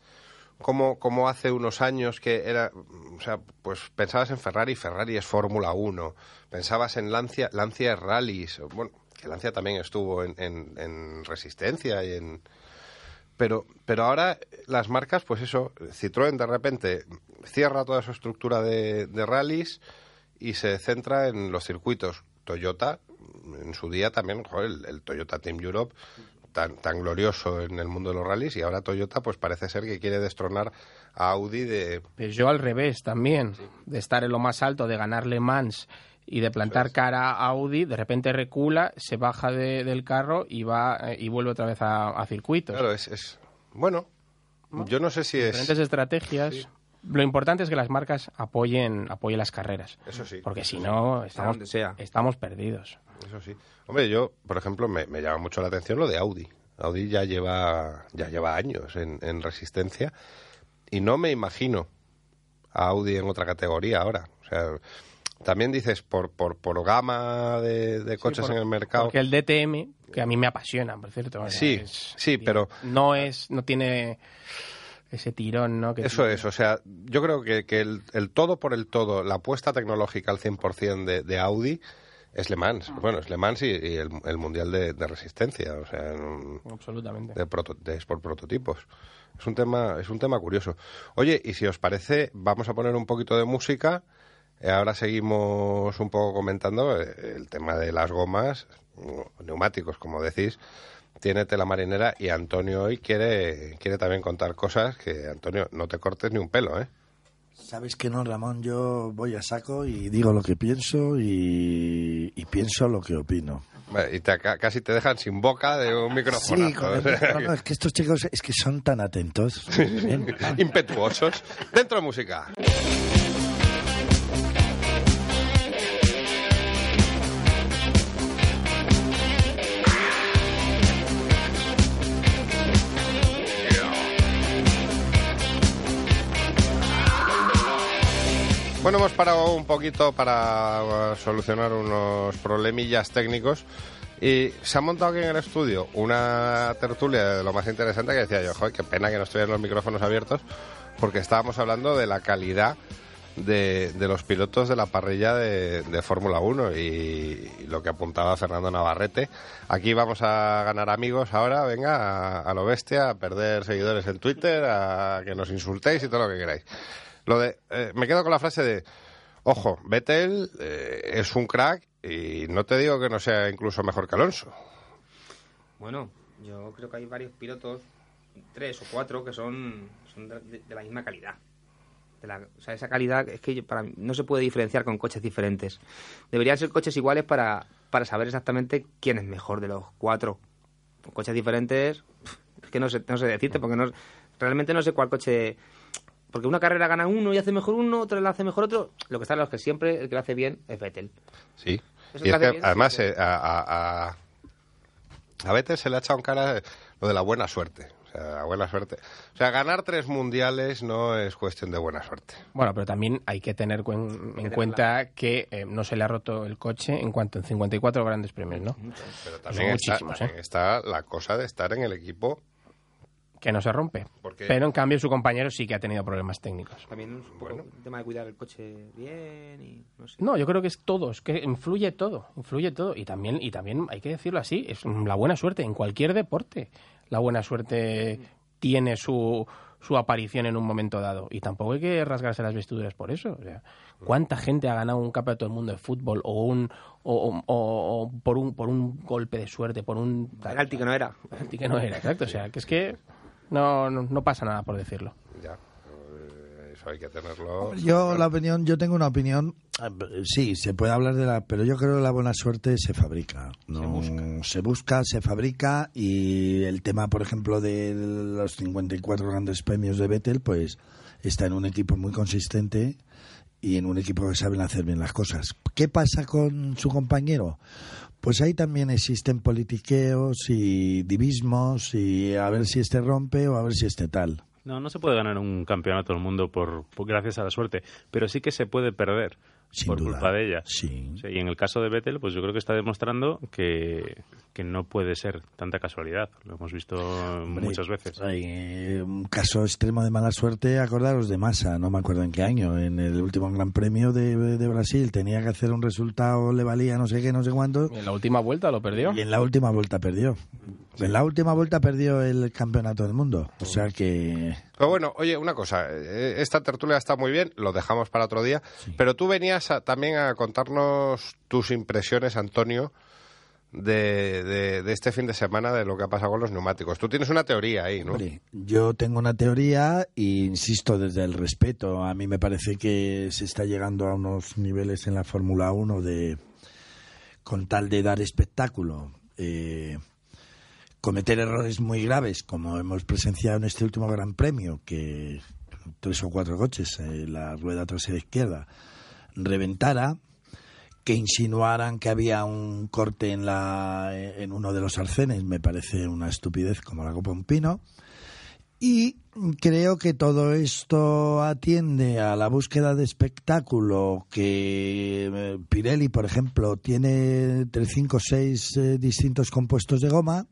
como, como hace unos años que era, o sea, pues pensabas en Ferrari, Ferrari es Fórmula 1, pensabas en Lancia, Lancia es Rallys, bueno, que Lancia también estuvo en, en- en Resistencia y en... Pero, pero ahora las marcas, pues eso, Citroën de repente cierra toda su estructura de, de rallies y se centra en los circuitos. Toyota, en su día también, joder, el, el Toyota Team Europe, tan, tan glorioso en el mundo de los rallies, y ahora Toyota, pues parece ser que quiere destronar a Audi de... Peugeot al revés también, de estar en lo más alto, de ganar Le Mans y de plantar cara a Audi, de repente recula, se baja de- del carro y va eh, y vuelve otra vez a, a circuitos. Claro, es... es bueno, yo no sé si es... Diferentes estrategias. Lo importante es que las marcas apoyen, apoyen las carreras. Eso sí. Porque si no, estamos, donde sea. estamos perdidos. Eso sí. Hombre, yo, por ejemplo, me, me llama mucho la atención lo de Audi. Audi ya lleva, ya lleva años en, en resistencia y no me imagino a Audi en otra categoría ahora. O sea, también dices por, por, por gama de, de coches por- en el mercado. Porque el DTM, que a mí me apasiona, por cierto. Sí, sí, pero- No es, no tiene ese tirón, ¿no? Que Eso tiene- es, o sea, yo creo que, que el, el todo por el todo, la apuesta tecnológica al 100% de, de Audi es Le Mans. Bueno, es Le Mans y, y el, el Mundial de, de Resistencia, o sea, en- Absolutamente. de, proto- de Sport Prototipos. Es un tema, es un tema curioso. Oye, y si os parece, vamos a poner un poquito de música. Eh, ahora seguimos un poco comentando eh, el tema de las gomas, neumáticos, como decís. Tiene tela marinera y Antonio hoy quiere, quiere también contar cosas que, Antonio, no te cortes ni un pelo, ¿eh? Sabes que no, Ramón, yo voy a saco y digo lo que pienso y, y pienso lo que opino. Y te- ca- casi te dejan sin boca de un micrófono. Sí, con el micrófono, es que estos chicos es que son tan atentos. ¿eh? Impetuosos. Dentro de música. Bueno, hemos parado un poquito para uh, solucionar unos problemillas técnicos y se ha montado aquí en el estudio una tertulia de lo más interesante que decía yo, joder, qué pena que no estuvieran los micrófonos abiertos porque estábamos hablando de la calidad de, de los pilotos de la parrilla de, de Fórmula 1 y, y lo que apuntaba Fernando Navarrete. Aquí vamos a ganar amigos ahora, venga, a, a lo bestia, a perder seguidores en Twitter, a que nos insultéis y todo lo que queráis. Lo de, eh, me quedo con la frase de, ojo, Vettel eh, es un crack y no te digo que no sea incluso mejor que Alonso. Bueno, yo creo que hay varios pilotos, tres o cuatro, que son, de, la misma calidad. De la- o sea, esa calidad es que para no se puede diferenciar con coches diferentes. Deberían ser coches iguales para, para saber exactamente quién es mejor de los cuatro. Con coches diferentes, es que no sé, no sé decirte, porque no, realmente no sé cuál coche... Porque una carrera gana uno y hace mejor uno, otro la hace mejor otro. Lo que está claro es que siempre el que lo hace bien es Vettel. Sí. Eso Y es que, bien, además, sí, eh, a, a, a, a Vettel se le ha echado en cara lo de la buena suerte. O sea, la buena suerte. O sea, ganar tres mundiales no es cuestión de buena suerte. Bueno, pero también hay que tener cuen- en cuenta que eh, no se le ha roto el coche en cuanto en 54 grandes premios, ¿no? Pero también, está, muchísimos, también ¿eh? está la cosa de estar en el equipo. Que no se rompe. Porque- Pero en cambio su compañero sí que ha tenido problemas técnicos. También es un poco un tema de cuidar el coche bien y no sé. No, yo creo que es todo, es que influye todo, influye todo. Y también, y también hay que decirlo así, es la buena suerte en cualquier deporte. La buena suerte tiene su, su aparición en un momento dado. Y tampoco hay que rasgarse las vestiduras por eso. O sea, ¿cuánta gente ha ganado un campeonato del mundo de fútbol o un o, o- o por un por un golpe de suerte, por un Penalti que no era. penalti que no era, exacto. O sea, que es que no, no, no pasa nada por decirlo. Ya, eh, eso hay que tenerlo. Yo la opinión, yo tengo una opinión, eh, sí, se puede hablar de la, pero yo creo que la buena suerte se fabrica, no, se busca, se fabrica y el tema, por ejemplo, de los 54 grandes premios de Vettel, pues está en un equipo muy consistente y en un equipo que saben hacer bien las cosas. ¿Qué pasa con su compañero? Pues ahí también existen politiqueos y divismos y a ver si este rompe o a ver si este tal. No, no se puede ganar un campeonato del mundo por, por- gracias a la suerte, pero sí que se puede perder Sin por duda. culpa de ella. Sí. Sí, y en el caso de Vettel, pues yo creo que está demostrando que, que no puede ser tanta casualidad. Lo hemos visto Hombre, muchas veces. hay, eh, un caso extremo de mala suerte, acordaros de Massa, no me acuerdo en qué año, en el último Gran Premio de, de Brasil, tenía que hacer un resultado, le valía no sé qué, no sé cuánto, En la última vuelta lo perdió. y en la última vuelta perdió. En la última vuelta perdió el campeonato del mundo. O sea que... Pero bueno, oye, una cosa, eh, esta tertulia está muy bien, lo dejamos para otro día, pero tú venías a- también a contarnos tus impresiones, Antonio, de, de- de este fin de semana de lo que ha pasado con los neumáticos. Tú tienes una teoría ahí, ¿no? Hombre, yo tengo una teoría e insisto desde el respeto. A mí me parece que se está llegando a unos niveles en la Fórmula 1 de con tal de dar espectáculo, eh, cometer errores muy graves, como hemos presenciado en este último Gran Premio, que tres o cuatro coches, eh, la rueda trasera izquierda, reventara, que insinuaran que había un corte en, la, en uno de los arcenes, me parece una estupidez como la copa un pino. Y creo que todo esto atiende a la búsqueda de espectáculo que eh, Pirelli, por ejemplo, tiene entre 5 o 6 distintos compuestos de goma.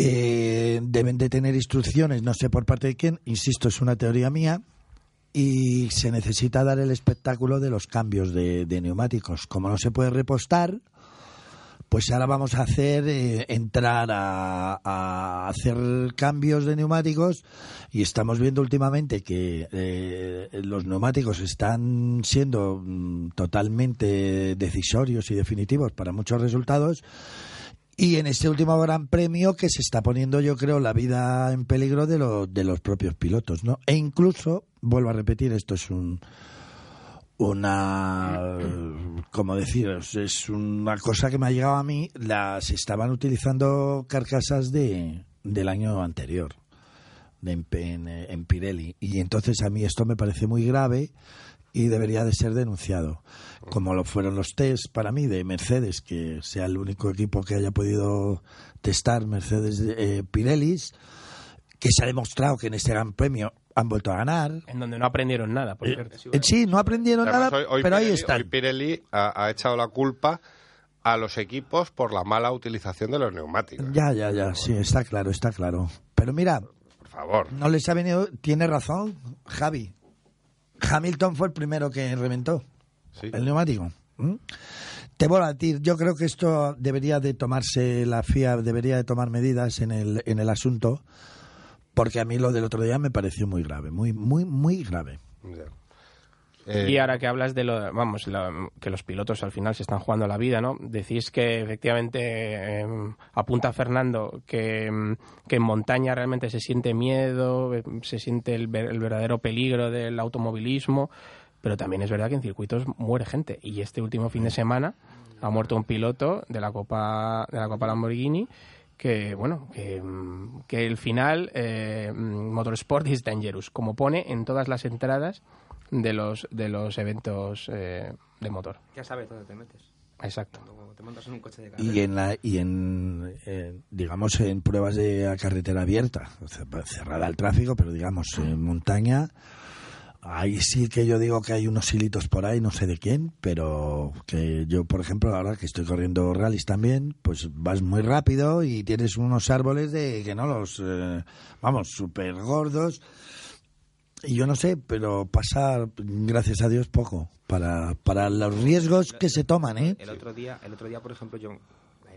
Eh, deben de tener instrucciones, no sé por parte de quién, insisto, es una teoría mía, y se necesita dar el espectáculo de los cambios de, neumáticos. Como no se puede repostar, pues ahora vamos a hacer eh, entrar a, a hacer cambios de neumáticos y estamos viendo últimamente que eh, los neumáticos están siendo mm, totalmente decisorios y definitivos para muchos resultados y en este último Gran Premio que se está poniendo, yo creo, la vida en peligro de, lo- de los propios pilotos, ¿no? E incluso, vuelvo a repetir, esto es un una como deciros es una cosa que me ha llegado a mí las estaban utilizando carcasas de del año anterior de en, en- Pirelli. Y entonces a mí esto me parece muy grave y debería de ser denunciado como lo fueron los test para mí de Mercedes que sea el único equipo que haya podido testar Mercedes eh, que se ha demostrado que en este Gran Premio han vuelto a ganar En donde no aprendieron nada, por cierto. Eh, sí, no aprendieron Además, nada, hoy- hoy pero ahí están. Hoy Pirelli ha, ha echado la culpa a los equipos por la mala utilización de los neumáticos. Ya, ya, ya, sí, está claro, está claro. Pero mira, Por favor. no les ha venido, tiene razón Javi. Hamilton fue el primero que reventó Sí. el neumático. ¿Mm? Te voy a decir, yo creo que esto debería de tomarse, la FIA debería de tomar medidas en el, en el asunto, porque a mí lo del otro día me pareció muy grave, muy, muy, muy grave. Ya. Eh, Y ahora que hablas de lo, vamos, la- que los pilotos al final se están jugando la vida, ¿no? Decís que efectivamente eh, apunta Fernando que, mm, que en montaña realmente se siente miedo, eh, se siente el, ver- el verdadero peligro del automovilismo, pero también es verdad que en circuitos muere gente. Y este último fin de semana ha muerto un piloto de la Copa, de la Copa Lamborghini que bueno que, mm, que el final eh, mm, Motorsport is dangerous como pone en todas las entradas de los de los eventos eh, de motor. Ya sabes dónde te metes. Exacto. Te montas en un coche de. Y en, la, y en eh, digamos, en pruebas de carretera abierta, cer- cerrada al tráfico, pero digamos, en montaña, ahí sí que yo digo que hay unos hilitos por ahí, no sé de quién, pero que yo, por ejemplo, ahora que estoy corriendo rallies también, pues vas muy rápido y tienes unos árboles de que no los, eh, vamos, súper gordos. Y yo no sé, pero pasar, gracias a Dios, poco para, para los riesgos que se toman, ¿eh? El otro día, el otro día, por ejemplo, yo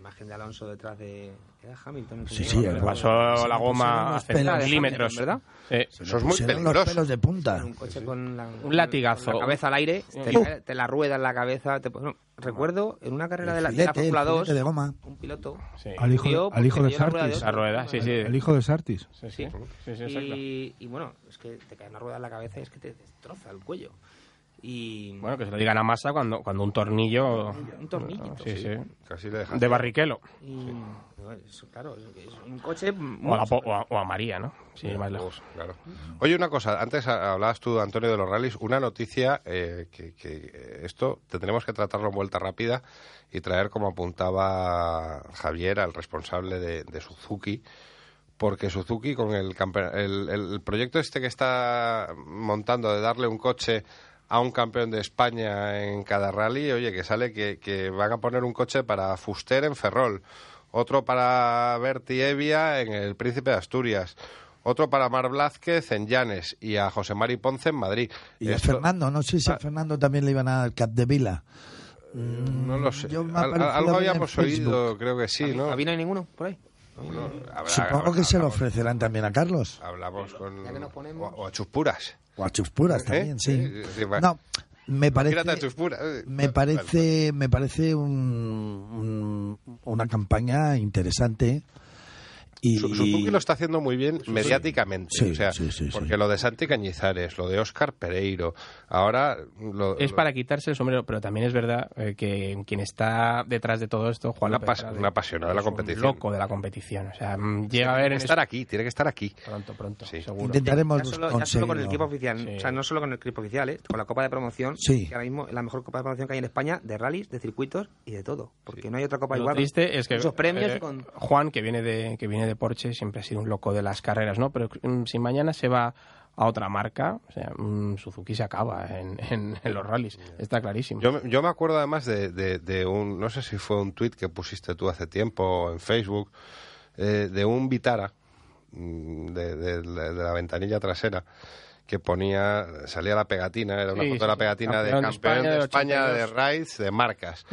imagen de Alonso detrás de ¿era Hamilton. Sí, ¿Cómo sí, el- Pasó la goma a centímetros, ¿verdad? Sí. Eso es muy Pusieron los peligroso. pelos de punta. un coche con la, Un latigazo. con la cabeza al aire, te, Uh. te la rueda en la cabeza. te- bueno, recuerdo en una carrera de la, de la Fórmula 2, filete de goma. un piloto Sí. Al hijo, al hijo de dio la rueda de Sartis. La rueda, sí, sí. El hijo de Sartis. Sí, sí. Sí. Sí, sí, exacto. y, y bueno, es que te cae una rueda en la cabeza y es que te destroza el cuello. Y Bueno, que se lo digan a masa cuando, cuando un tornillo... un tornillito. Sí, sí. Casi le dejas. De barriquelo. Y, claro, es, un coche... O a, Po- o a- o a María, ¿no? Sí, más lejos. Claro. Oye, una cosa, antes hablabas tú, Antonio, de los rallies, una noticia eh, que, que, eh, esto tendremos que tratarlo en vuelta rápida y traer, como apuntaba Javier, al responsable de, de Suzuki, porque Suzuki con el, el, el proyecto este que está montando de darle un coche a un campeón de España en cada rally, oye, que sale que, que van a poner un coche para Fuster en Ferrol, otro para Berti Evia en el Príncipe de Asturias, otro para Mar Blázquez en Llanes y a José Mari Ponce en Madrid. Y a Fernando, no sé si a Ah. Fernando también le iban a dar Cap de Vila. No lo sé. Al- algo habíamos oído, creo que sí, ¿no? ¿Aquí no hay ninguno por ahí? Habrá- Supongo que se lo ofrecerán también a Carlos. Hablamos con... Ya que nos ponemos- O, o a Chuspuras. O a Chuspuras ¿Eh? también, sí. Sí, sí, bueno. No, me parece... Eh. Me parece, me parece un- un- una campaña interesante. Y, Su- Suzuki lo está haciendo muy bien mediáticamente, Sí, o sea, sí, sí, porque sí. lo de Santi Cañizares, lo de Óscar Pereiro, ahora lo, Es lo- para quitarse el sombrero, pero también es verdad eh, que quien está detrás de todo esto, Juan Una López pas- Frade, un apasionado de la un competición. loco de la competición. O sea, mm, llega a tiene ver que en estar aquí, tiene que estar aquí. pronto, pronto, Sí. seguro. intentaremos Ya solo, ya solo con el equipo oficial, Sí. o sea, no solo con el equipo oficial, ¿eh? con la Copa de Promoción, Sí. que ahora mismo es la mejor Copa de Promoción que hay en España, de rallies, de circuitos y de todo, porque no hay otra Copa Lo igual. triste es que Esos premios eh, y con... Juan, que viene de que viene de Porsche, siempre ha sido un loco de las carreras, ¿no? Pero mm, si mañana se va a otra marca, o sea, mm, Suzuki se acaba en, en- en los rallies, está clarísimo. Yo, me- yo me acuerdo además de, de- de un, no sé si fue un tuit que pusiste tú hace tiempo en Facebook, eh, de un Vitara, mm, de, de- de la ventanilla trasera, que ponía, salía la pegatina, era una Sí, foto de la pegatina de campeón de campeón España de España de 82. raids, de marcas.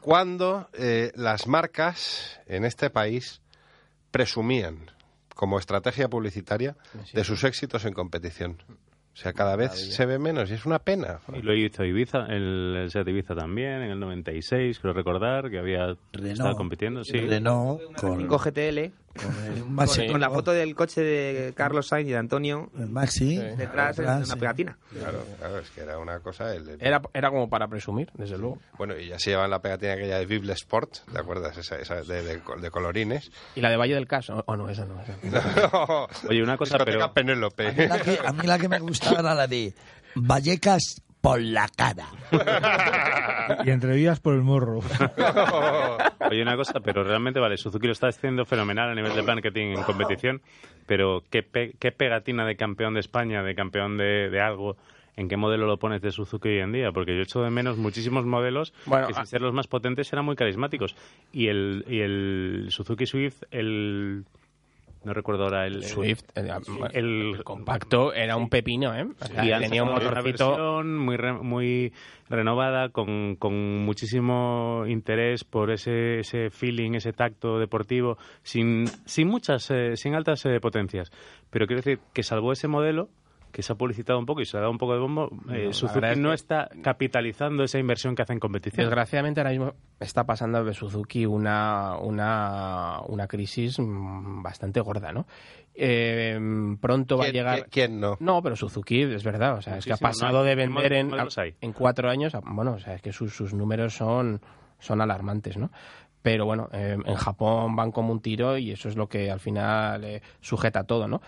Cuando eh, las marcas en este país presumían como estrategia publicitaria de sus éxitos en competición. O sea, cada vez se ve menos y es una pena. Y lo hizo Ibiza, el, el Seat Ibiza también, en el 96, creo recordar, que había Renault. estado compitiendo. Sí, Renault con, 5 GTL, con el con, Maxi, con la foto del coche de Carlos Sainz y de Antonio el Maxi detrás de una sí. pegatina. Claro, claro, es que era una cosa. el- el- Era, era como para presumir, desde luego. Bueno, y ya se llevan la pegatina aquella de Bible Sport, ¿te acuerdas? Esa, esa de, de- de colorines. Y la de Valle del Caso, o no, esa no. esa. Oye, una cosa, pero- A mí, Penélope. la que, a mí la que me gustaba era la de Vallecas por la cara. Y entrevías por el morro. Oye, una cosa, pero realmente, vale, Suzuki lo está haciendo fenomenal a nivel de marketing en competición, pero ¿qué, pe- qué pegatina de campeón de España, de campeón de, de algo, en qué modelo lo pones de Suzuki hoy en día? Porque yo echo de menos muchísimos modelos Bueno, que, sin ah- ser los más potentes, eran muy carismáticos. Y el, y el Suzuki Swift, el... No recuerdo ahora el... Swift, eh, el- el compacto era un pepino, ¿eh? O sea, tenía un motorcito. muy, re- muy renovada, con, con muchísimo interés por ese, ese feeling, ese tacto deportivo, sin, sin muchas, eh, sin altas eh, potencias. Pero quiero decir que salvo ese modelo, que se ha publicitado un poco y se ha dado un poco de bombo, eh, Suzuki no que- está capitalizando esa inversión que hace en competición. Desgraciadamente ahora mismo está pasando de Suzuki una, una, una crisis mm, bastante gorda, ¿no? Eh, pronto va a ¿Quién- llegar... quién- quién no? No, pero Suzuki es verdad, o sea, es que ha pasado ¿no? de ¿Qué vender en, en cuatro años, bueno, o sea, es que sus, sus números son, son alarmantes, ¿no? Pero bueno, eh, en Japón van como un tiro y eso es lo que al final eh, sujeta todo, ¿no?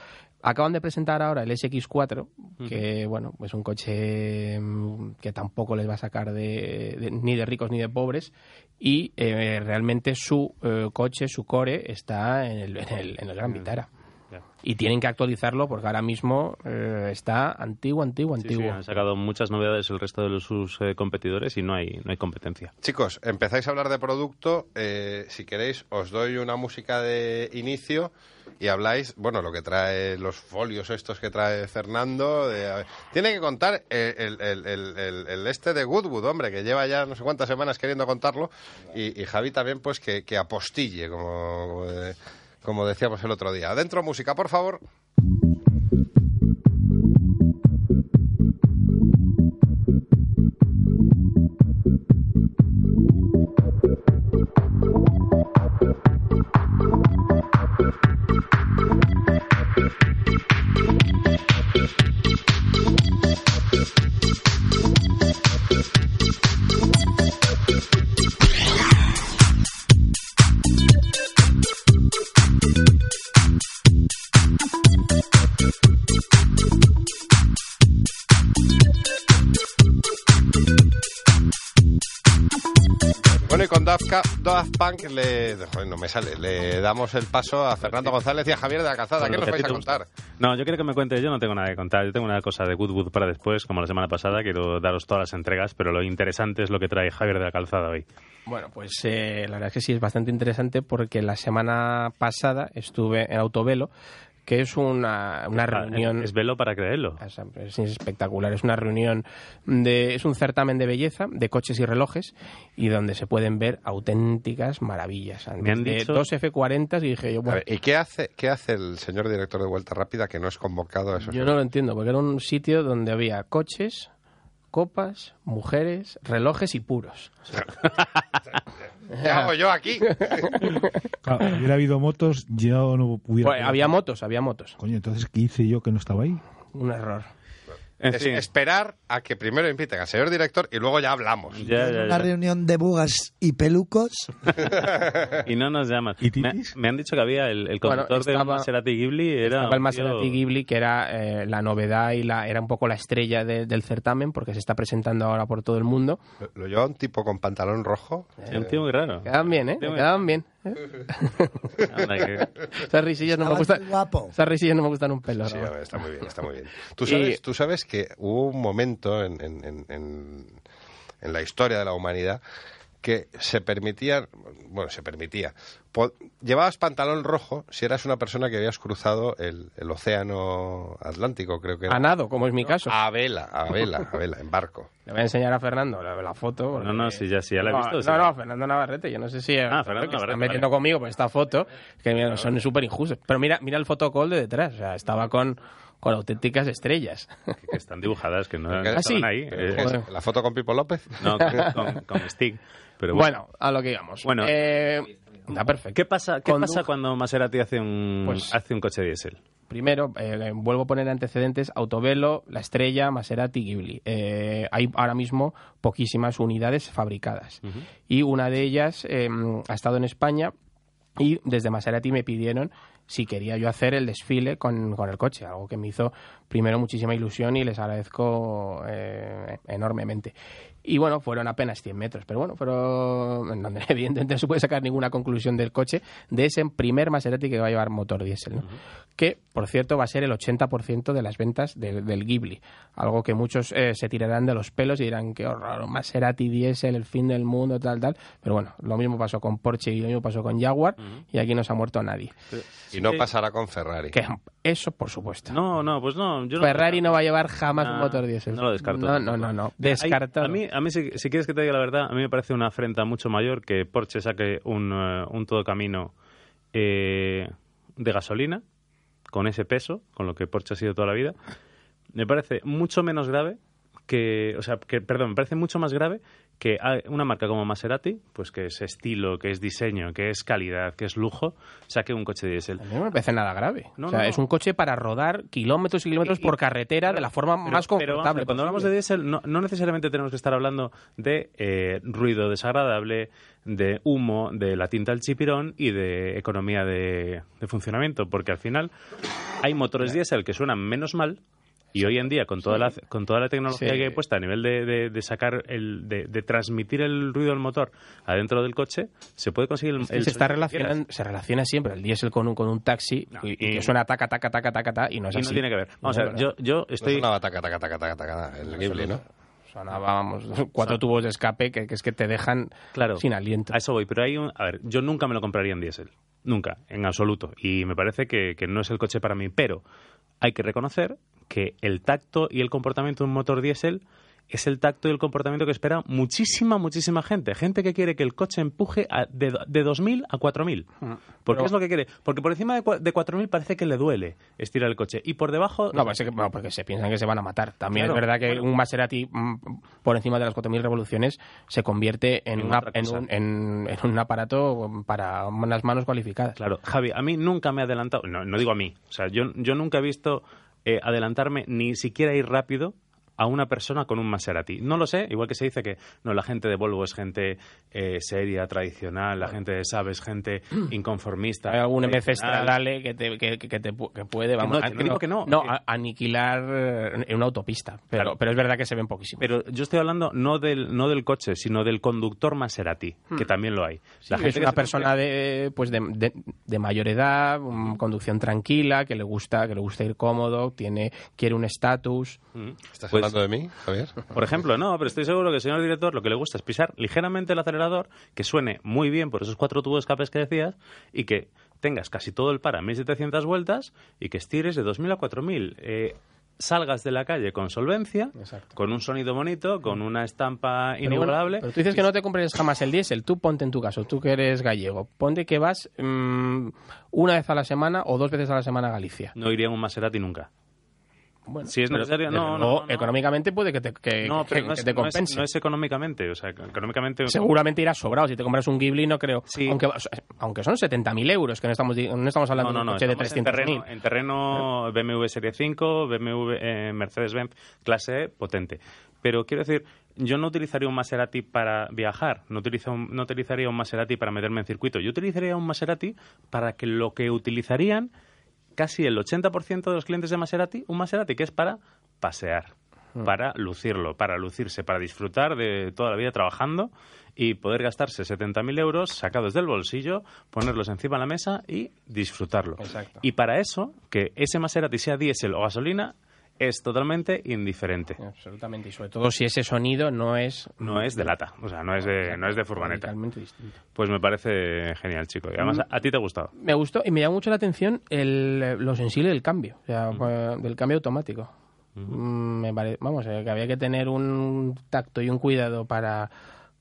Acaban de presentar ahora el SX4, que bueno, es un coche mm, que tampoco les va a sacar de, de- ni de ricos ni de pobres, y eh, realmente su eh, coche, su core, está en el, en el, en el Gran Vitara. Ya. Y tienen que actualizarlo porque ahora mismo eh, está antiguo, antiguo, Sí, sí, antiguo. han sacado muchas novedades el resto de los- sus eh, competidores y no hay, no hay competencia. Chicos, empezáis a hablar de producto. eh, si queréis, os doy una música de inicio y habláis, bueno, lo que trae los folios estos que trae Fernando. de- a ver, tiene que contar el, el- el- el- el- el este de Goodwood, hombre, que lleva ya no sé cuántas semanas queriendo contarlo. Y, y Javi también, pues, que, que apostille, como, como, de- como decíamos el otro día. Adentro música, por favor. Punk le, no me sale, le damos el paso a Fernando González y a Javier de la Calzada. ¿Qué nos vais a contar? No, yo quiero que me cuente, yo no tengo nada que contar, yo tengo una cosa de Goodwood para después, como la semana pasada, quiero daros todas las entregas, pero lo interesante es lo que trae Javier de la Calzada hoy. Bueno, pues eh, la verdad es que sí es bastante interesante porque la semana pasada estuve en Autovelo, que es una, una reunión... Es velo para creerlo. Es, es espectacular. Es una reunión de. Es un certamen de belleza de coches y relojes y donde se pueden ver auténticas maravillas. Me han De dicho- dos F40 y dije yo, A bueno, ver, ¿Y qué hace, qué hace el señor director de Vuelta Rápida que no es convocado a esos yo no lo entiendo, porque era un sitio donde había coches, copas, mujeres, relojes y puros. ¿Qué hago yo aquí? Claro, hubiera habido motos, yo no hubiera... Pues, había motos, había motos. Coño, entonces, ¿qué hice yo que no estaba ahí? Un error. Es fin, esperar a que primero inviten al señor director y luego ya hablamos. ya, ya, Una ya. reunión de bugas y pelucos. Y no nos llaman. ¿Y Me, me han dicho que había el, el Bueno, conductor de Maserati Ghibli, era el Maserati tío- Ghibli, que era eh, la novedad y la, era un poco la estrella de- del certamen, porque se está presentando ahora por todo el mundo. Lo, lo lleva un tipo con pantalón rojo. Sí, un tío muy raro. Quedan bien, ¿eh? Quedan bien. Esas risillas no me gustan. Esas risillas no me gustan un pelo. Sí, ¿no? está muy bien, está muy bien. Tú Y- sabes, tú sabes que hubo un momento en, en- en- en- en la historia de la humanidad que se permitía, bueno, se permitía. po- llevabas pantalón rojo si eras una persona que habías cruzado el, el océano Atlántico, creo que era. A nado, como es mi caso. A vela, a vela, a vela, en barco. Le voy a enseñar a Fernando la, la foto. porque- No, no, sí, ya, sí, ya la he no, visto. sí. No, no, Fernando Navarrete, yo no sé si... Ah, Fernando que Navarrete, Está metiendo vale. conmigo por esta foto, que mira, son súper injustos. Pero mira, mira el fotocall de detrás, o sea, estaba con, con auténticas estrellas. Que, que están dibujadas, que no ¿Ah, estaban sí? ahí. Eh. ¿La foto con Pipo López? no, con, con, stick. Pero bueno. Bueno, a lo que íbamos. Bueno. Eh, está perfecto. ¿Qué pasa, qué Condu- pasa cuando Maserati hace un, Pues- hace un coche diésel? Primero, eh, vuelvo a poner antecedentes, Autovelo, La Estrella, Maserati, Ghibli. Eh, hay ahora mismo poquísimas unidades fabricadas. Y una de ellas eh, ha estado en España y desde Maserati me pidieron si quería yo hacer el desfile con, con el coche, algo que me hizo primero muchísima ilusión y les agradezco eh, enormemente. Y bueno, fueron apenas 100 metros, pero bueno, pero en donde evidentemente no se puede sacar ninguna conclusión del coche, de ese primer Maserati que va a llevar motor diésel, ¿no? que por cierto va a ser el 80% de las ventas del- del Ghibli, algo que muchos eh, se tirarán de los pelos y dirán que horror, Maserati diésel, el fin del mundo, tal, tal, pero bueno, lo mismo pasó con Porsche y lo mismo pasó con Jaguar y aquí no se ha muerto nadie. Y no Sí. pasará con Ferrari. Que eso por supuesto. No, no, pues no. Yo Ferrari no va a llevar jamás un motor diésel. no lo descarto No, no, no, no. Hay- a mí, a mí si, si quieres que te diga la verdad, a mí me parece una afrenta mucho mayor que Porsche saque un, eh, un todo camino eh, de gasolina con ese peso, con lo que Porsche ha sido toda la vida. Me parece mucho menos grave que, o sea, que, perdón, me parece mucho más grave que una marca como Maserati, pues que es estilo, que es diseño, que es calidad, que es lujo, saque un coche diésel. A mí no me parece nada grave. No, o sea, no, es un coche para rodar kilómetros y kilómetros Y- por carretera de la forma Pero- más pero vamos confortable. cuando hablamos de diésel, no, necesariamente tenemos que estar hablando de eh, ruido desagradable, de humo, de la tinta del chipirón y de economía de, de funcionamiento, porque al final hay motores diésel que suenan menos mal. Y hoy en día, con toda, la, con toda la tecnología Sí. que hay puesta a nivel de, de- de sacar, el, de, de transmitir el ruido del motor adentro del coche, se puede conseguir el, Es que el se, está relacionando, se relaciona siempre el diésel con un, con un taxi No, y, y y- que suena taca, taca, taca, taca, taca, y no es Y así. no tiene que ver. Vamos No, a ver, yo, yo No estoy... sonaba taca, taca, taca, taca, taca, el Ghibli, ¿no? Sonaba, vamos, cuatro tubos de escape que, que es que te dejan Claro. sin aliento. A eso voy, pero hay un... A ver, yo nunca me lo compraría en diésel. Nunca, en absoluto. Y me parece que, que no es el coche para mí. Pero hay que reconocer que el tacto y el comportamiento de un motor diésel es el tacto y el comportamiento que espera muchísima, muchísima gente. Gente que quiere que el coche empuje a- de, de 2.000 a 4.000. Porque Pero- es lo que quiere. Porque por encima de, de 4.000 parece que le duele estirar el coche. Y por debajo... No, pues es que- no, porque se piensan que se van a matar. También Claro, es verdad que bueno. un Maserati mm, por encima de las 4.000 revoluciones se convierte en, En una- otra en, cosa. un, en- en un aparato para unas manos cualificadas. Claro, Javi, a mí nunca me ha adelantado, no, no digo a mí, o sea, yo, yo nunca he visto eh, adelantarme ni siquiera ir rápido a una persona con un Maserati. No lo sé, igual que se dice que no la gente de Volvo es gente eh, seria, tradicional, la gente de Saab es gente inconformista. Hay algún MC. Stradale que, te, que, que te que puede, vamos, no, yo no digo que no, no a- aniquilar eh, en una autopista, pero, Claro. pero es verdad que se ven poquísimos. Pero yo estoy hablando no del, no del coche, sino del conductor Maserati, que también lo hay. Hmm. Sí, es una persona de, pues de, de- de mayor edad, mm, conducción tranquila, que le gusta que le gusta ir cómodo, tiene quiere un estatus. Mm. ¿Estás Pues- hablando de mí, Javier? Por ejemplo, no, pero estoy seguro que el señor director lo que le gusta es pisar ligeramente el acelerador, que suene muy bien por esos cuatro tubos de escapes que decías, y que tengas casi todo el par a 1700 vueltas y que estires de 2000 a 4000. Eh, salgas de la calle con solvencia, Exacto. con un sonido bonito, con una estampa Pero bueno, inigualable. pero tú dices que no te compres jamás el diésel. Tú ponte en tu caso, tú que eres gallego, ponte que vas mm, una vez a la semana o dos veces a la semana a Galicia. No iría en un Maserati nunca. Bueno, Si es necesario, no, no, no. económicamente puede que te, que, No, que- no que es, te no es- compense. no es económicamente. O sea, económicamente. Seguramente irás sobrado. Si te compras un Ghibli, no creo. Sí. Aunque, aunque son 70.000 euros, que no estamos, no estamos hablando de no. un coche de estamos en 300.000. terreno, en terreno BMW Serie 5, BMW eh, Mercedes-Benz clase E, potente. Pero quiero decir, yo no utilizaría un Maserati para viajar, no, utilizo no utilizaría un Maserati para meterme en circuito. Yo utilizaría un Maserati para que lo que utilizarían casi el 80% de los clientes de Maserati, un Maserati que es para pasear, para lucirlo, para lucirse, para disfrutar de toda la vida trabajando y poder gastarse 70.000 euros sacados del bolsillo, ponerlos encima de la mesa y disfrutarlo. Exacto. Y para eso, que ese Maserati sea diésel o gasolina, es totalmente indiferente. Absolutamente. Y sobre todo si ese sonido no es... No es de lata, o sea, no es de, no es de furgoneta. Radicalmente distinto. Pues me parece genial, chico. Y además, a, a ti te ha gustado. Me gustó y me llamó mucho la atención el, lo sensible del cambio, o sea, eh, del cambio automático. Mm, me pare- vamos, eh, que había que tener un tacto y un cuidado para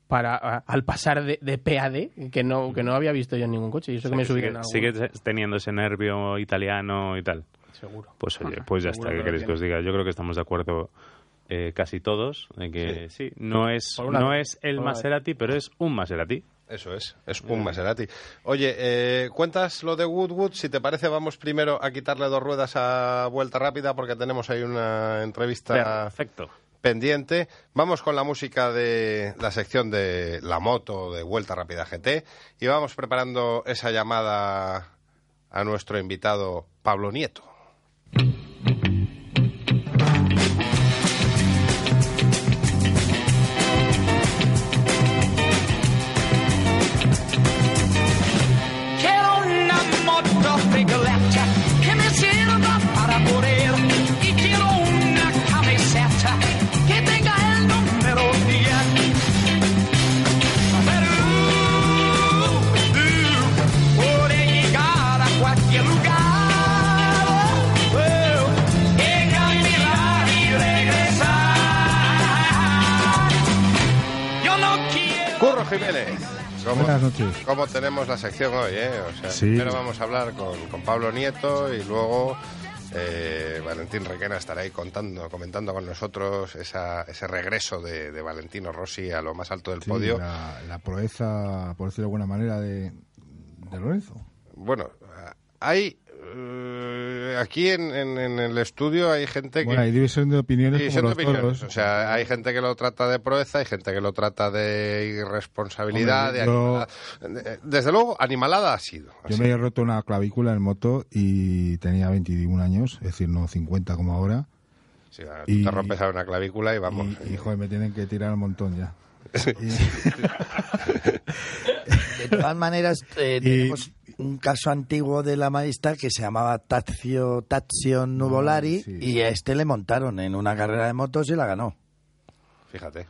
para a- al pasar de, de PAD que no que no había visto yo en ningún coche y eso que me subí sigue, sigue teniendo ese nervio italiano y tal. Seguro Pues oye, pues ya está, ¿qué queréis que os diga? Yo creo que estamos de acuerdo eh, casi todos en que sí, no es una no es el. Maserati, pero es un Maserati. Eso es, es un Maserati. Oye, eh, cuentas lo de Woodwood. Si te parece, vamos primero a quitarle dos ruedas a vuelta rápida porque tenemos ahí una entrevista Perfecto. pendiente. Vamos con la música de la sección de la moto de Vuelta Rápida GT y vamos preparando esa llamada a nuestro invitado Pablo Nieto. Jiménez. ¿Cómo, Buenas noches. cómo tenemos la sección hoy? Eh? O sea, Sí. Primero vamos a hablar con, con Pablo Nieto y luego Eh, Valentín Requena estará ahí contando, comentando con nosotros esa, ese regreso de, de Valentino Rossi a lo más alto del Sí, podio. La, la proeza, por decirlo de alguna manera, de, de Lorenzo. Bueno, hay eh, aquí en, en- en el estudio hay gente que Bueno, hay división de opiniones como. O sea, hay gente que lo trata de proeza, hay gente que lo trata de irresponsabilidad, Hombre, yo- animalada. Desde luego, animalada ha sido. Yo me he roto una clavícula en moto y tenía 21 años, es decir, no 50 como ahora. Sí, tú y- te rompes a una clavícula y vamos. Y, y, joder, me tienen que tirar un montón ya. De todas maneras, eh, Y- tenemos un caso antiguo de la maestra que se llamaba Tazio Tazio Nuvolari Ah, sí. y a este le montaron en una carrera de motos y la ganó. Fíjate,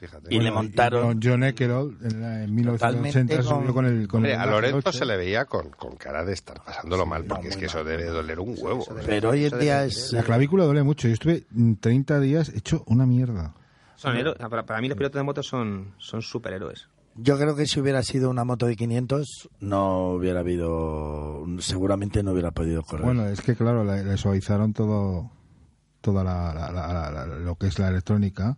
fíjate. Y le montaron- John, John Eckerol en, la- en 1980 Totalmente subió con el con Hombre, el a Lorenzo 8. se le veía con, con cara de estar pasándolo mal, porque no, es que eso mal. debe doler un huevo. Pero hoy en día es... La clavícula duele mucho. Yo estuve mm, 30 días hecho una mierda. Son héroes. Para, para mí los pilotos de motos son, son superhéroes. Yo creo que si hubiera sido una moto de 500 no hubiera habido... Seguramente no hubiera podido correr. Bueno, es que claro, le, le suavizaron todo toda la, la- la- la- la- lo que es la electrónica,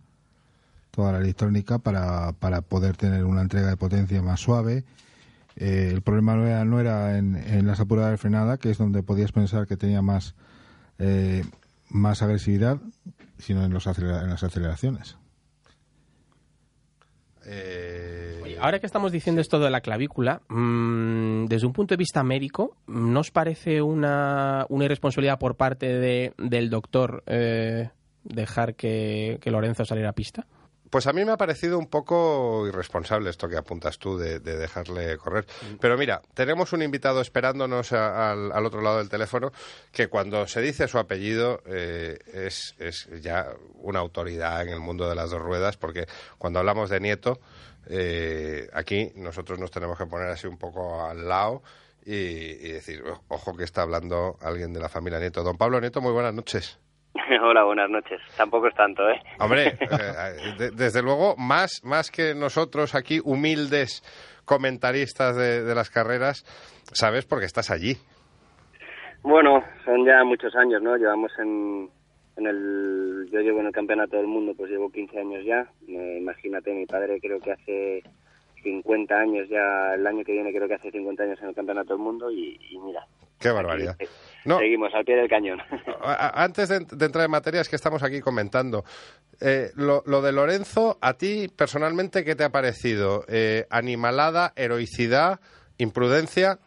toda la electrónica para, para poder tener una entrega de potencia más suave. Eh, el problema no era, no era en, en las apuradas de frenada, que es donde podías pensar que tenía más eh, más agresividad, sino en, los acelera- en las aceleraciones. Eh, Oye, ahora que estamos diciendo esto de la clavícula, mm, desde un punto de vista médico, ¿no os parece una, una irresponsabilidad por parte de, del doctor eh, dejar que, que Lorenzo saliera a pista? Pues a mí me ha parecido un poco irresponsable esto que apuntas tú de, de dejarle correr. Pero mira, tenemos un invitado esperándonos a- al, al otro lado del teléfono que cuando se dice su apellido eh, es, es ya una autoridad en el mundo de las dos ruedas, porque cuando hablamos de Nieto, eh, aquí nosotros nos tenemos que poner así un poco al lado y, y decir, "Oh, ojo que está hablando alguien de la familia Nieto. Don Pablo Nieto, muy buenas noches. Hola, buenas noches. Tampoco es tanto, ¿eh? Hombre, eh, de- desde luego, más, más que nosotros aquí, humildes comentaristas de, de las carreras, sabes porque estás allí. Bueno, son ya muchos años, ¿no? Llevamos en, en el... Yo llevo en el Campeonato del Mundo, pues llevo 15 años ya. Eh, imagínate, mi padre creo que hace 50 años ya, el año que viene creo que hace 50 años en el Campeonato del Mundo y, y mira. Qué barbaridad. No. Seguimos al pie del cañón. Antes de, de entrar en materia, es que estamos aquí comentando. Eh, lo, lo de Lorenzo, a ti personalmente, ¿qué te ha parecido? Eh, ¿Animalada, heroicidad, imprudencia?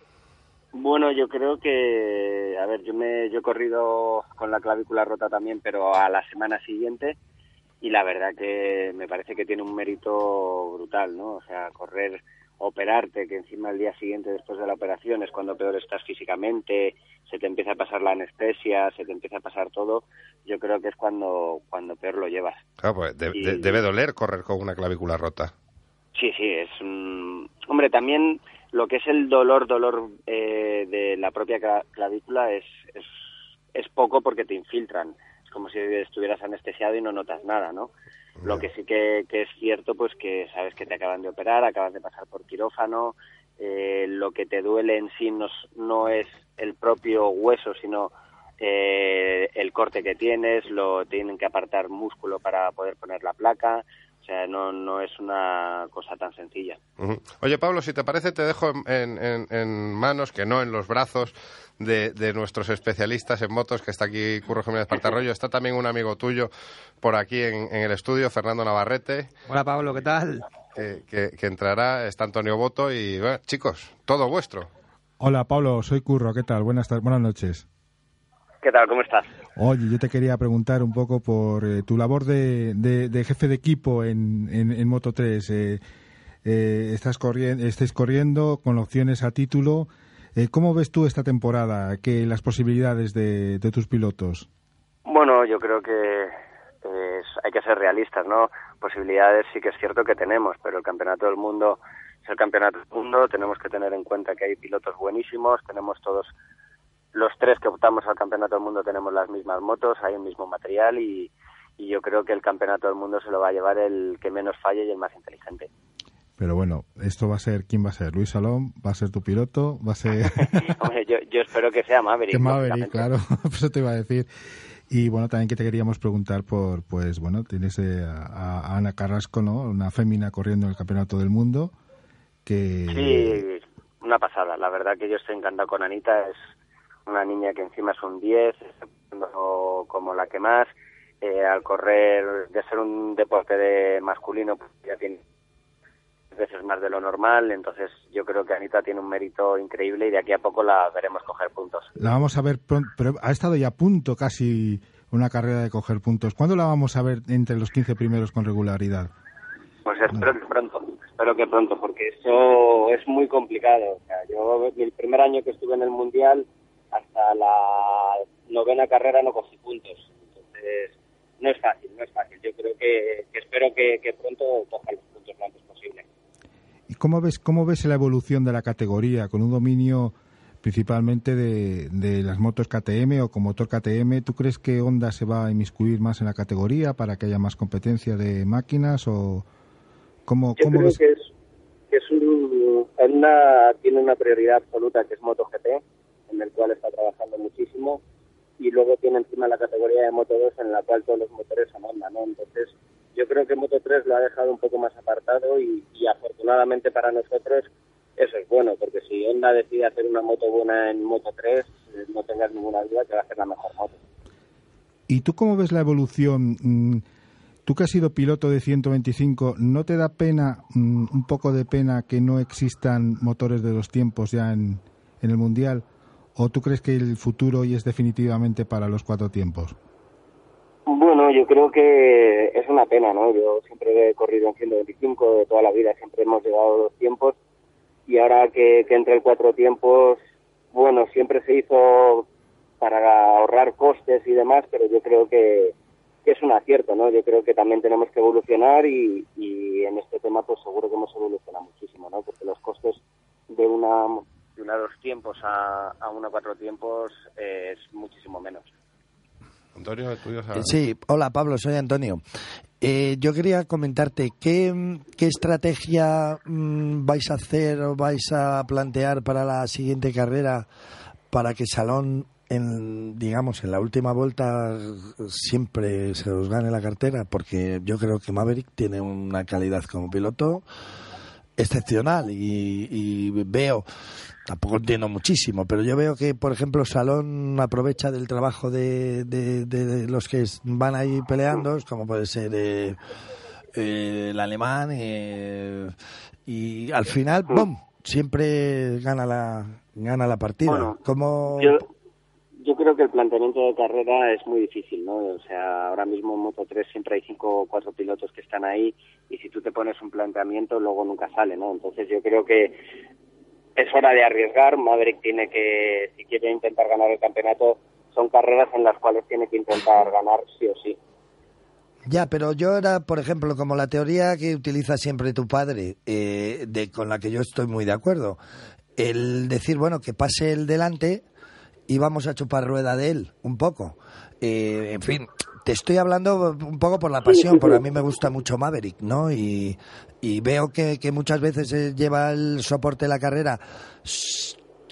Bueno, yo creo que, a ver, yo me yo he corrido con la clavícula rota también, pero a la semana siguiente y la verdad que me parece que tiene un mérito brutal, ¿no? O sea, correr, operarte, que encima el día siguiente después de la operación es cuando peor estás físicamente, se te empieza a pasar la anestesia, se te empieza a pasar todo, yo creo que es cuando cuando peor lo llevas. Claro, pues de- Y- de- debe doler correr con una clavícula rota. Sí, sí, es. Hombre, también lo que es el dolor, dolor eh, de la propia cla- clavícula es, es, es poco porque te infiltran. Es como si estuvieras anestesiado y no notas nada, ¿no? Lo que sí que, que es cierto, pues que sabes que te acaban de operar, acabas de pasar por quirófano, eh, lo que te duele en sí no, no es el propio hueso, sino eh, el corte que tienes, lo tienen que apartar músculo para poder poner la placa, o sea, no, no es una cosa tan sencilla. Oye, Pablo, si te parece, te dejo en, en- en- en manos, que no en los brazos, de, de nuestros especialistas en motos, que está aquí Curro Jiménez Partarroyo. Está también un amigo tuyo por aquí en, en el estudio, Fernando Navarrete, Hola Pablo, ¿qué tal? que, que- que entrará. Está Antonio Boto y, bueno, chicos, todo vuestro. Hola Pablo, soy Curro, ¿qué tal? Buenas, buenas noches. ¿Qué tal? ¿Cómo estás? Oye, yo te quería preguntar un poco por eh, tu labor de, de- de jefe de equipo en, en, en Moto 3. Eh, eh, estás corriendo, estáis corriendo con opciones a título. ¿Cómo ves tú esta temporada? ¿Qué, las posibilidades de, de tus pilotos? Bueno, yo creo que es- hay que ser realistas, ¿no? Posibilidades sí que es cierto que tenemos, pero el campeonato del mundo es el campeonato del mundo. Tenemos que tener en cuenta que hay pilotos buenísimos, tenemos todos los tres que optamos al campeonato del mundo tenemos las mismas motos, hay el mismo material y, y yo creo que el campeonato del mundo se lo va a llevar el que menos falle y el más inteligente. Pero bueno, esto va a ser, ¿quién va a ser? ¿Luis Salón? ¿Va a ser tu piloto? ¿Va a ser...? Hombre, yo, yo espero que sea Maverick. que Maverick, claro, eso te iba a decir. Y bueno, también que te queríamos preguntar por, pues bueno, tienes eh, a, a Ana Carrasco, ¿no? Una fémina corriendo en el Campeonato del Mundo, que... Sí, una pasada. La verdad que yo estoy encantado con Anita. Es una niña que encima es un 10, está corriendo como la que más. Eh, al correr, de ser un deporte de masculino, pues ya tiene veces más de lo normal. Entonces yo creo que Anita tiene un mérito increíble y de aquí a poco la veremos coger puntos. La vamos a ver pronto, pero ha estado ya a punto casi una carrera de coger puntos. ¿Cuándo la vamos a ver entre los 15 primeros con regularidad? Pues espero que pronto, espero que pronto, porque eso es muy complicado. O sea, yo el primer año que estuve en el Mundial, hasta la novena carrera no cogí puntos. Entonces, no es fácil, no es fácil. Yo creo que, que espero que, que pronto coja los puntos lo antes posible. ¿Y cómo ves, cómo ves la evolución de la categoría con un dominio principalmente de, de las motos KTM o con motor KTM? ¿Tú crees que Honda se va a inmiscuir más en la categoría para que haya más competencia de máquinas o cómo, Yo cómo creo ves? que es, que es un, Honda tiene una prioridad absoluta que es MotoGP, en el cual está trabajando muchísimo, y luego tiene encima la categoría de Moto 2 en la cual todos los motores son Honda, ¿no? Entonces, yo creo que Moto 3 lo ha dejado un poco más apartado y, afortunadamente para nosotros eso es bueno, porque si Honda decide hacer una moto buena en Moto 3, eh, no tengas ninguna duda que va a ser la mejor moto. ¿Y tú cómo ves la evolución? Mm, Tú que has sido piloto de 125, ¿no te da pena, mm, un poco de pena, que no existan motores de dos tiempos ya en, en el Mundial? ¿O tú crees que el futuro hoy es definitivamente para los cuatro tiempos? Bueno, yo creo que es una pena, ¿no? Yo siempre he corrido en 125 de toda la vida, siempre hemos llegado a dos tiempos y ahora que, entre el cuatro tiempos, bueno, siempre se hizo para ahorrar costes y demás, pero yo creo que, es un acierto, ¿no? Yo creo que también tenemos que evolucionar y en este tema pues seguro que hemos evolucionado muchísimo, ¿no? Porque los costes de una de una dos tiempos a, a una cuatro tiempos eh, es muchísimo menos. Antonio, Eh, Sí, hola Pablo, soy Antonio. Eh, yo quería comentarte qué, qué estrategia mm, vais a hacer o vais a plantear para la siguiente carrera para que Salón, en, digamos, en la última vuelta siempre se os gane la cartera, porque yo creo que Maverick tiene una calidad como piloto excepcional y, y veo tampoco entiendo muchísimo, pero yo veo que, por ejemplo, Salón aprovecha del trabajo de, de- de los que van ahí peleando, como puede ser eh, eh, el alemán, eh, y al final, ¡bum! Siempre gana la, gana la partida. Bueno, como Yo, yo creo que el planteamiento de carrera es muy difícil, ¿no? O sea, ahora mismo en Moto 3 siempre hay cinco o cuatro pilotos que están ahí y si tú te pones un planteamiento luego nunca sale, ¿no? Entonces yo creo que es hora de arriesgar. Maverick tiene que, si quiere intentar ganar el campeonato, son carreras en las cuales tiene que intentar ganar sí o sí. Ya, pero yo era, por ejemplo, como la teoría que utiliza siempre tu padre, eh, de, con la que yo estoy muy de acuerdo, el decir, bueno, que pase el delante y vamos a chupar rueda de él, un poco. Eh, en fin, te estoy hablando un poco por la pasión, porque a mí me gusta mucho Maverick, ¿no? Y, y veo que, que muchas veces lleva el soporte de la carrera,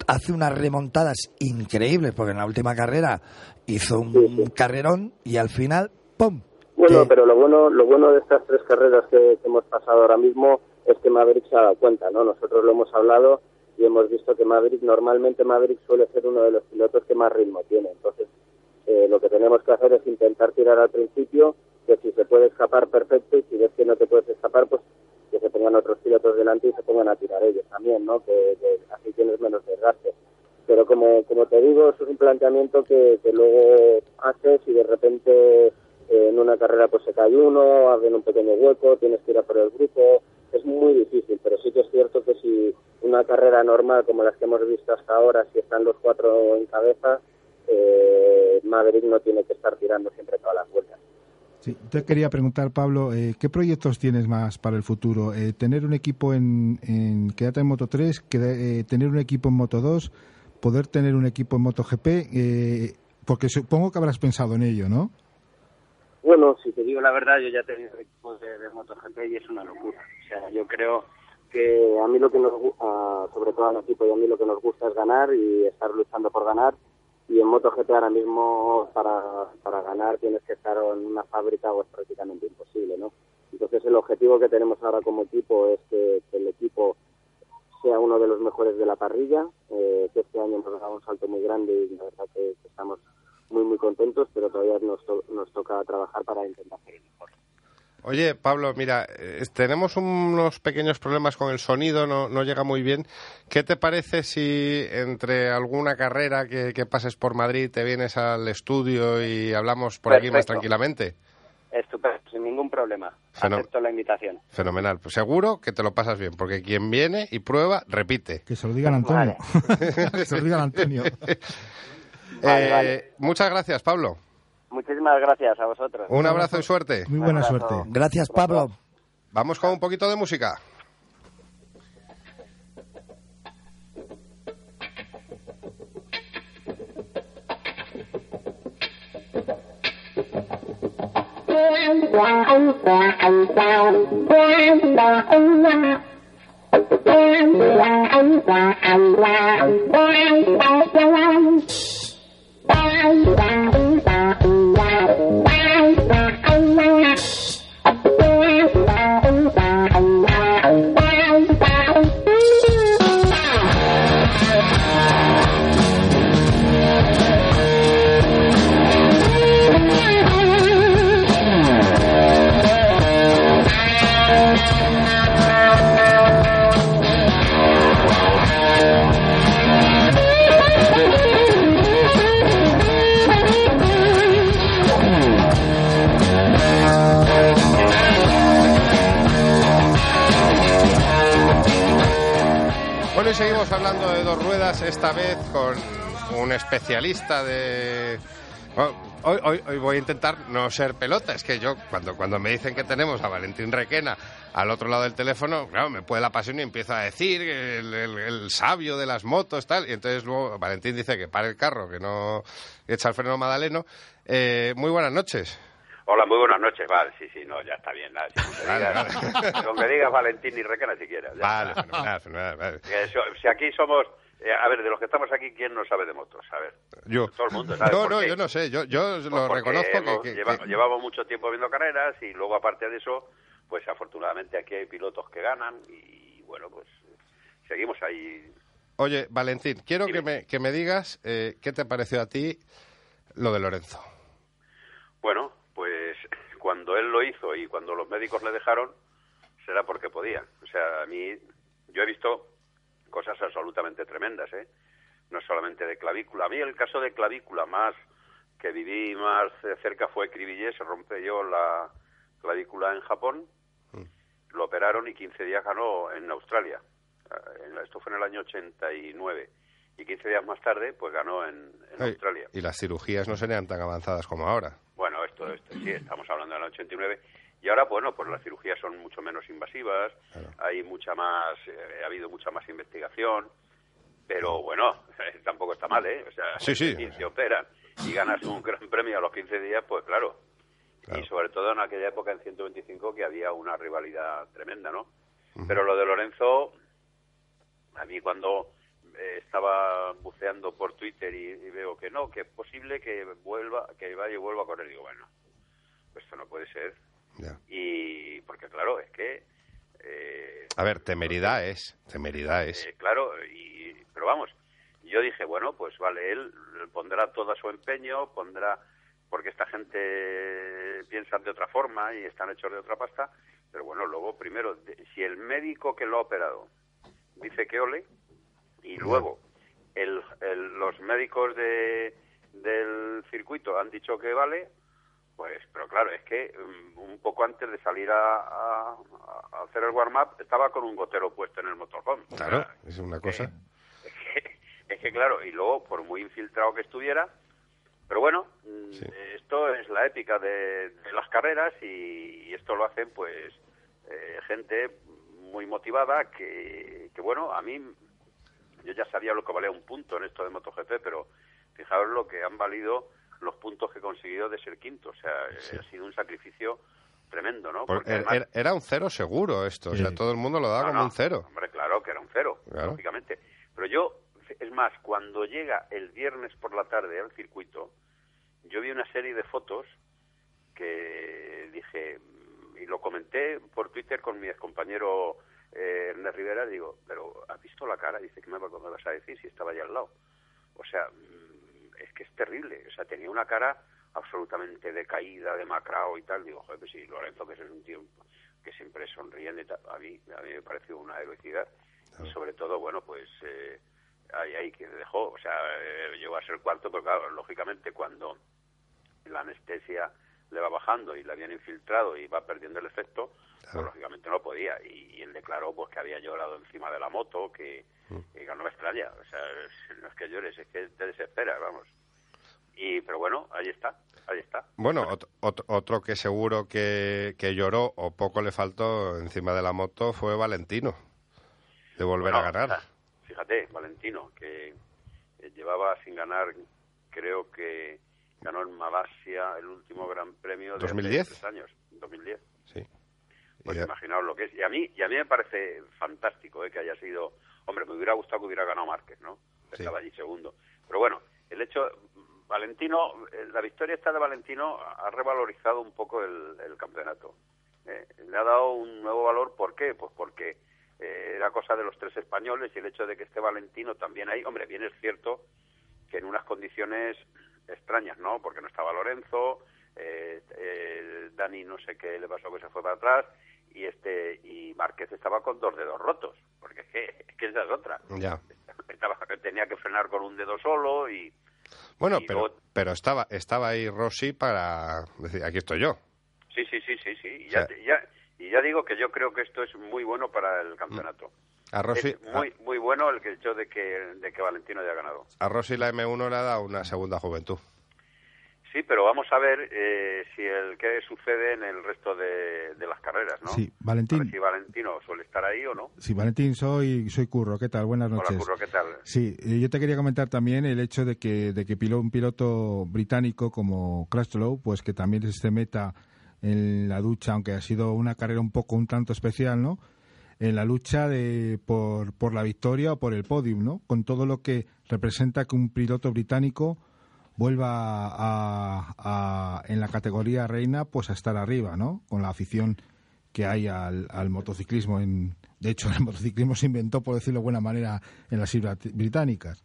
hace unas remontadas increíbles, porque en la última carrera hizo un carrerón y al final, ¡pum! Bueno, pero lo bueno, lo bueno de estas tres carreras que, que hemos pasado ahora mismo es que Maverick se ha dado cuenta, ¿no? Nosotros lo hemos hablado y hemos visto que Maverick, normalmente Maverick suele ser uno de los pilotos que más ritmo tiene. Entonces, eh, lo que tenemos que hacer es intentar tirar al principio, que si se puede escapar, perfecto, y si ves que no te puedes escapar, pues que se pongan otros pilotos delante y se pongan a tirar ellos también, ¿no? Que, así tienes menos desgaste. Pero como, como te digo, es un planteamiento que, que luego haces y de repente eh, en una carrera pues se cae uno, abren un pequeño hueco, tienes que ir a por el grupo, es muy difícil, pero sí que es cierto que si una carrera normal como las que hemos visto hasta ahora, si están los cuatro en cabeza, eh, Maverick no tiene que estar tirando siempre todas las vueltas. Sí, te quería preguntar, Pablo, eh, ¿qué proyectos tienes más para el futuro? Eh, ¿Tener un equipo en, en en Moto 3, que, eh, tener un equipo en Moto 2, poder tener un equipo en Moto GP? Eh, porque supongo que habrás pensado en ello, ¿no? Bueno, si te digo la verdad, yo ya he tenido equipos de, de MotoGP y es una locura. O sea, yo creo que a mí lo que nos gu- a- sobre todo al equipo y a mí lo que nos gusta es ganar y estar luchando por ganar y en MotoGP ahora mismo para, para ganar tienes que estar en una fábrica o es prácticamente imposible, ¿no? Entonces el objetivo que tenemos ahora como equipo es que, el equipo sea uno de los mejores de la parrilla, eh, que este año nos dado un salto muy grande y la verdad que, que estamos muy muy contentos, pero todavía nos, to- nos toca trabajar para intentar ser el mejor. Oye, Pablo, mira, eh, tenemos unos pequeños problemas con el sonido, no, no llega muy bien. ¿Qué te parece si entre alguna carrera que, que pases por Madrid te vienes al estudio y hablamos por aquí más tranquilamente? Estupendo, sin ningún problema. Acepto la invitación. Fenomenal. Pues seguro que te lo pasas bien, porque quien viene y prueba, repite. Que se lo digan a Antonio. que se lo digan a Antonio. Vale, Eh, vale. Muchas gracias, Pablo. Muchísimas gracias a vosotros. Un abrazo y suerte. Muy buena suerte. Gracias, Pablo. Vamos con un poquito de música. Seguimos hablando de dos ruedas, esta vez con un especialista de... Bueno, Hoy, hoy, hoy voy a intentar no ser pelota. Es que yo, cuando, cuando me dicen que tenemos a Valentín Requena al otro lado del teléfono, claro, me puede la pasión y empieza a decir el, el- el sabio de las motos, tal. Y entonces luego Valentín dice que pare el carro, que no echa el freno madaleno. Eh, muy buenas noches. Hola, muy buenas noches. Vale, sí, sí, no, ya está bien. Nada, si, Vale, digas, vale. con que digas Valentín y Requena si quieres. Vale, fenomenal, fenomenal, vale. Si aquí somos... eh, a ver, de los que estamos aquí, ¿quién no sabe de motos? A ver. Yo. Todo el mundo sabe No, no, qué. yo no sé. Yo, yo Pues lo reconozco que- hemos- que- lleva- que- llevamos mucho tiempo viendo carreras y luego, aparte de eso, pues afortunadamente aquí hay pilotos que ganan y, bueno, pues seguimos ahí. Oye, Valentín, quiero Dime. que me, que me digas eh, qué te pareció a ti lo de Lorenzo. Bueno, pues cuando él lo hizo y cuando los médicos le dejaron, será porque podía. O sea, a mí, yo he visto cosas absolutamente tremendas, ¿eh? No solamente de clavícula. A mí el caso de clavícula más que viví más de cerca fue Cribillé, se rompió la clavícula en Japón, lo operaron y 15 días ganó en Australia. Eh, Esto fue en el año 89. Y 15 días más tarde, pues ganó en, en Ay, Australia. Y las cirugías no serían tan avanzadas como ahora. Bueno, esto, esto sí, estamos hablando del 89. Y ahora, bueno, pues las cirugías son mucho menos invasivas, hay mucha más, eh, ha habido mucha más investigación, pero bueno, tampoco está mal, ¿eh? O sea, Sí, sí. si operan y ganas un gran premio a los 15 días, pues claro. Claro. Y sobre todo en aquella época, en 125, que había una rivalidad tremenda, ¿no? Pero lo de Lorenzo, a mí cuando eh, estaba buceando por Twitter y, y veo que no, que es posible que vuelva, que vaya y vuelva a correr, digo, bueno, pues esto no puede ser. Ya. Y porque claro, es que, eh, A ver, temeridad es, temeridad es. eh, claro, y, pero vamos, yo dije, bueno, pues vale, él pondrá todo su empeño, pondrá, porque esta gente piensa de otra forma y están hechos de otra pasta, pero bueno, luego primero, de- si el médico que lo ha operado dice que ole, y luego el, el- los médicos de, del circuito han dicho que vale, pues, pero claro, es que mm, un poco antes de salir a, a- a hacer el warm-up estaba con un gotero puesto en el motorhome. O Claro, sea, es una cosa. es que, es que, claro, y luego por muy infiltrado que estuviera, pero bueno, mm, Sí. esto es la épica de, de las carreras y, y esto lo hacen pues eh, gente muy motivada que, que bueno, a mí yo ya sabía lo que valía un punto en esto de MotoGP, pero fijaos lo que han valido los puntos que he conseguido de ser quinto, o sea, eh, ha sido un sacrificio tremendo, ¿no? Por- Porque er- además- er- era un cero seguro esto, o sea, todo el mundo lo daba No, como no, un cero. Hombre, claro que era un cero, Claro. lógicamente. Pero yo, es más, cuando llega el viernes por la tarde al circuito, yo vi una serie de fotos que dije, y lo comenté por Twitter con mi compañero eh, Ernest Rivera, digo, pero ¿has visto la cara? Dice, ¿qué me, va- me vas a decir si estaba allá al lado? O sea, mm, es que es terrible. O sea, tenía una cara absolutamente decaída, demacrado y tal. Digo, joder, pues sí, Lorenzo, que es un tío que siempre sonriente y tal. A mí, a mí me pareció una heroicidad. Y sobre todo, bueno, pues eh, ahí, ahí que dejó. O sea, eh, llegó a ser cuarto, pero claro, lógicamente cuando la anestesia le va bajando y la habían infiltrado y va perdiendo el efecto, Claro. lógicamente no podía. Y, y él declaró pues que había llorado encima de la moto, que, que no me extraña. O sea, no es que llores, es que te desesperas, vamos. Y, pero bueno, ahí está, ahí está. Bueno, ot- ot- otro que seguro que, que lloró o poco le faltó encima de la moto fue Valentino, de volver Bueno, a ganar. Fíjate, Valentino, que eh, llevaba sin ganar, creo que ganó en Malasia el último Gran Premio de hace 2010. tres años, 2010. Pues Y ya- imaginaos lo que es. Y a mí, y a mí me parece fantástico eh, que haya sido. Hombre, me hubiera gustado que hubiera ganado Márquez, ¿no? Sí. Estaba allí segundo. Pero bueno, el hecho. Valentino, eh, la victoria esta de Valentino ha revalorizado un poco el, el campeonato. Eh, le ha dado un nuevo valor. ¿Por qué? Pues porque eh, era cosa de los tres españoles y el hecho de que esté Valentino también ahí. Hombre, bien es cierto que en unas condiciones extrañas, ¿no? Porque no estaba Lorenzo, eh, eh, Dani no sé qué le pasó que se fue para atrás y este y Márquez estaba con dos dedos rotos, porque es que, es que esa es otra. Ya. Estaba, tenía que frenar con un dedo solo y Bueno, Y pero, luego- pero estaba, estaba ahí Rossi para decir, aquí estoy yo. sí, sí, sí, sí, sí. Y O ya, sea- ya- y ya digo que yo creo que esto es muy bueno para el campeonato. A Rossi, es muy muy bueno el que hecho de que de que Valentino haya ganado. a, a Rossi la M1 le ha dado una segunda juventud. Sí, pero vamos a ver eh, si el qué sucede en el resto de, de las carreras, ¿no? Sí, A Valentín. ver si Valentino suele estar ahí o no. Sí, Valentín, soy, soy Curro. ¿Qué tal? Buenas noches. Hola, Curro, ¿qué tal? Sí, eh, yo te quería comentar también el hecho de que, de que un piloto británico como Crutchlow, pues que también se meta en la lucha, aunque ha sido una carrera un poco un tanto especial, ¿no? En la lucha de por, por la victoria o por el podium, ¿no? Con todo lo que representa que un piloto británico vuelva a, a- en la categoría reina, pues a estar arriba, ¿no? Con la afición que hay al, al motociclismo. En, de hecho, el motociclismo se inventó, por decirlo de buena manera, en las islas británicas.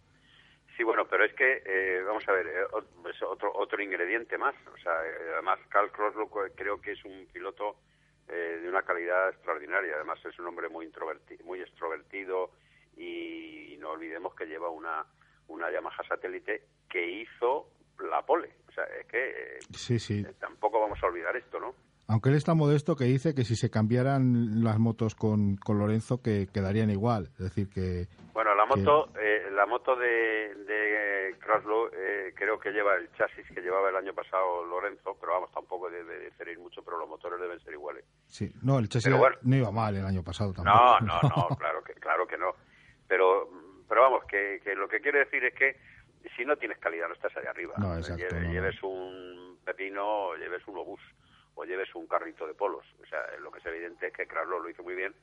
Sí, bueno, pero es que, eh, vamos a ver, eh, es otro, otro ingrediente más. O sea, eh, además, Carl Croslow creo que es un piloto eh, de una calidad extraordinaria. Además, es un hombre muy, introverti- muy extrovertido y, no olvidemos que lleva una, una Yamaha satélite que hizo la pole. O sea, es que eh, Sí, sí. tampoco vamos a olvidar esto, ¿no? Aunque él está modesto que dice que si se cambiaran las motos con, con Lorenzo que quedarían igual. Es decir, que Bueno, la moto, eh, la moto de, de Croslow eh, creo que lleva el chasis que llevaba el año pasado Lorenzo, pero vamos, tampoco debe diferir mucho, pero los motores deben ser iguales. sí. No, el chasis bueno. no iba mal el año pasado tampoco. No, no, no, claro que, claro que no. Pero, pero vamos, que, que lo que quiero decir es que si no tienes calidad no estás allá arriba. No, exacto, Lleve- no, no. lleves un pepino, o lleves un obús o lleves un carrito de polos. O sea, lo que es evidente es que Craslo lo hizo muy bien.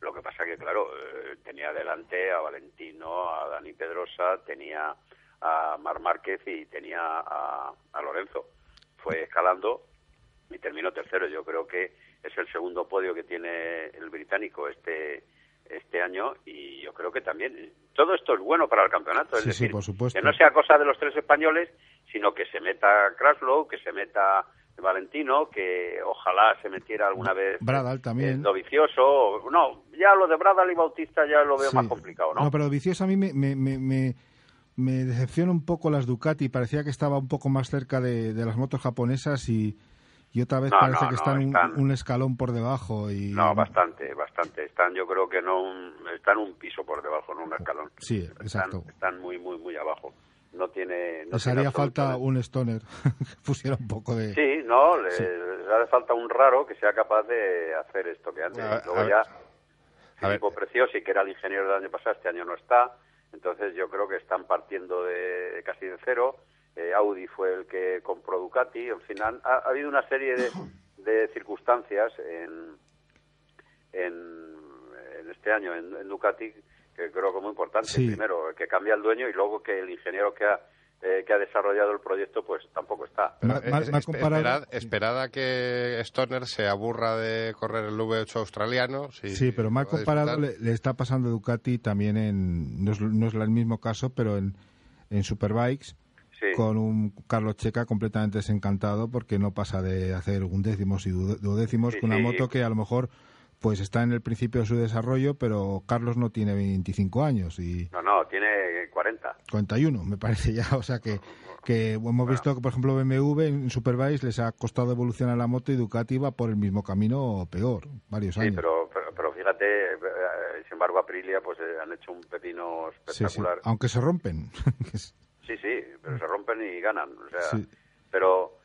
Lo que pasa que, claro, eh, tenía delante a Valentino, a Dani Pedrosa, tenía a Mar Márquez y tenía a, a Lorenzo. Fue escalando y terminó tercero. Yo creo que es el segundo podio que tiene el británico este este año y yo creo que también todo esto es bueno para el campeonato. Es Sí, sí, decir, por supuesto. que no sea cosa de los tres españoles, sino que se meta Kraslow, que se meta Valentino, que ojalá se metiera alguna vez Bradal también. eh, Dovicioso. No, ya lo de Bradal y Bautista ya lo veo Sí. más complicado, ¿no? pero Vicioso a mí me, me, me, me, me decepciona un poco las Ducati. Parecía que estaba un poco más cerca de, de las motos japonesas y, y otra vez No, parece no, que no, están, un- están- Un, escalón por debajo. y No, bastante, bastante. Están, yo creo que no un, están un piso por debajo, no un escalón. Sí, Están, exacto. están muy, muy, muy abajo. No tiene. No Les tiene haría falta un stoner que pusiera un poco de... Sí, no, le, Sí. hace falta un raro que sea capaz de hacer esto que antes. A- Luego a ya. Filippo Preciosi, que era el ingeniero del año pasado, este año no está. Entonces yo creo que están partiendo de casi de cero. Eh, Audi fue el que compró Ducati. En fin, han- ha, ha habido una serie de, de circunstancias en, en, en este año en, en Ducati que creo que es muy importante. Sí. Primero, que cambia el dueño y luego que el ingeniero que ha, eh, que ha desarrollado el proyecto pues tampoco está. Ma- Eh, ma- es- ma- espe- comparado- esperad, esperad a que Stoner se aburra de correr el V8 australiano. si- Sí, pero a comparado le, le está pasando a Ducati también en, no es, no es el mismo caso, pero en, en Superbikes, Sí. con un Carlos Checa completamente desencantado porque no pasa de hacer undécimos y dude- duodécimos Sí, con una moto que a lo mejor pues está en el principio de su desarrollo, pero Carlos no tiene 25 años y No, no, tiene 40. 41, me parece ya, o sea que que hemos visto que por ejemplo BMW en Superbikes les ha costado evolucionar la moto y Ducati va por el mismo camino o peor, varios Sí, años. pero, pero, pero fíjate, eh, sin embargo, Aprilia pues eh, han hecho un pepino Sí, sí, espectacular. aunque se rompen. Sí, sí, pero se rompen y ganan. O sea, Sí. pero,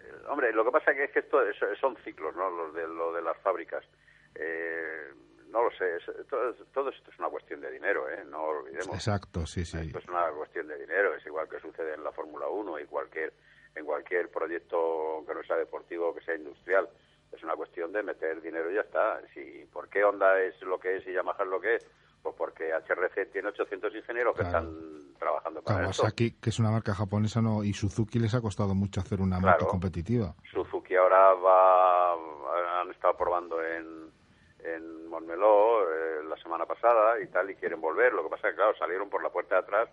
eh, hombre, lo que pasa que es que esto es- son ciclos, ¿no? Los de, lo de las fábricas. Eh, no lo sé, es- todo, todo esto es una cuestión de dinero, ¿eh? No lo olvidemos. Exacto, sí, sí. Esto es una cuestión de dinero, es igual que sucede en la Fórmula 1 y cualquier, en cualquier proyecto que no sea deportivo que sea industrial. Es una cuestión de meter dinero y ya está. Si, ¿Por qué Honda es lo que es y Yamaha es lo que es? Pues porque HRC tiene 800 ingenieros que están trabajando para esto. Kawasaki, que es una marca japonesa, no, y Suzuki les ha costado mucho hacer una Claro. moto competitiva. Suzuki ahora va, han estado probando en, en Montmeló eh, la semana pasada y tal, y quieren volver. Lo que pasa es que, claro, salieron por la puerta de atrás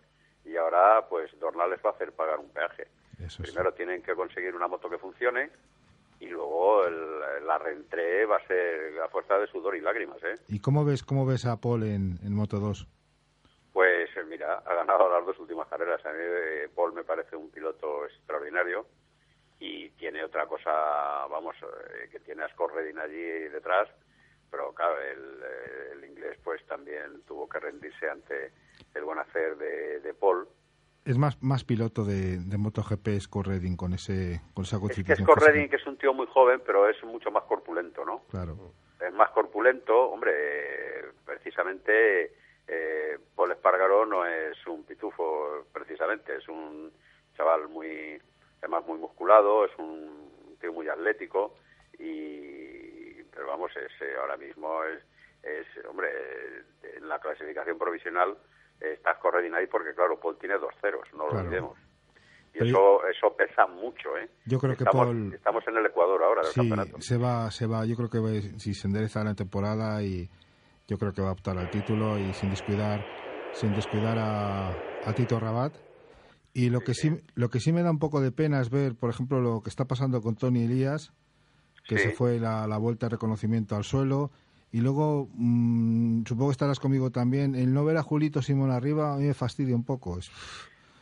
y ahora, pues, Dorna les va a hacer pagar un peaje. Eso sí. Primero tienen que conseguir una moto que funcione y luego el- la reentré va a ser a fuerza de sudor y lágrimas, ¿eh? ¿Y cómo ves cómo ves a Paul en, en Moto 2? Pues eh, mira, ha ganado las dos últimas carreras. A mí eh, Paul me parece un piloto extraordinario y tiene otra cosa, vamos, eh, que tiene a Scott Redding allí detrás, pero claro, el, el inglés pues también tuvo que rendirse ante el buen hacer de, de Paul. Es más más piloto de, de MotoGP Scott Redding con ese con esa Es que constitución Scott. Redding, que es un tío muy joven, pero es mucho más corpulento, ¿no? Claro. es más corpulento, hombre, precisamente eh, Paul Espargaró no es un pitufo, precisamente, es un chaval muy, además muy musculado, es un tío muy atlético y, pero vamos, es, eh, ahora mismo es, es, hombre, en la clasificación provisional eh, está Corredin ahí porque, claro, Paul tiene dos ceros, no lo olvidemos. Y Pero eso, eso pesa mucho, ¿eh? Yo creo que estamos, Paul- estamos en el Ecuador ahora del Sí, campeonato. se va, se va, yo creo que si se endereza la temporada y yo creo que va a optar al título y sin descuidar, sin descuidar a, a Tito Rabat. Y lo que sí, lo que sí me da un poco de pena es ver, por ejemplo, lo que está pasando con Tony Elías, que Sí. se fue la, la vuelta de reconocimiento al suelo. Y luego, mm, supongo que estarás conmigo también, el no ver a Julito Simón arriba a mí me fastidia un poco. Es,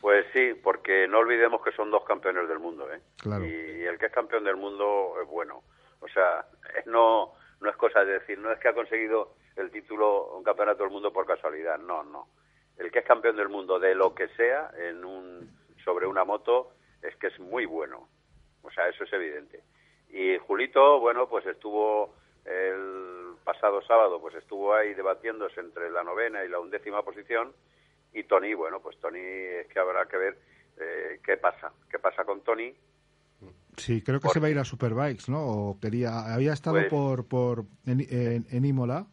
Pues sí, porque no olvidemos que son dos campeones del mundo, ¿eh? Claro. Y el que es campeón del mundo es bueno. O sea, es no, no es cosa de decir, no es que ha conseguido el título, un campeonato del mundo por casualidad, no, no. El que es campeón del mundo de lo que sea en un, sobre una moto es que es muy bueno. O sea, eso es evidente. Y Julito, bueno, pues estuvo el pasado sábado, pues estuvo ahí debatiéndose entre la novena y la undécima posición. Y Tony, bueno, pues Tony es que habrá que ver eh, qué pasa, qué pasa con Tony. Sí, creo que se va a ir a Superbikes, ¿no? O quería, había estado Pues- por, por en, en- en Imola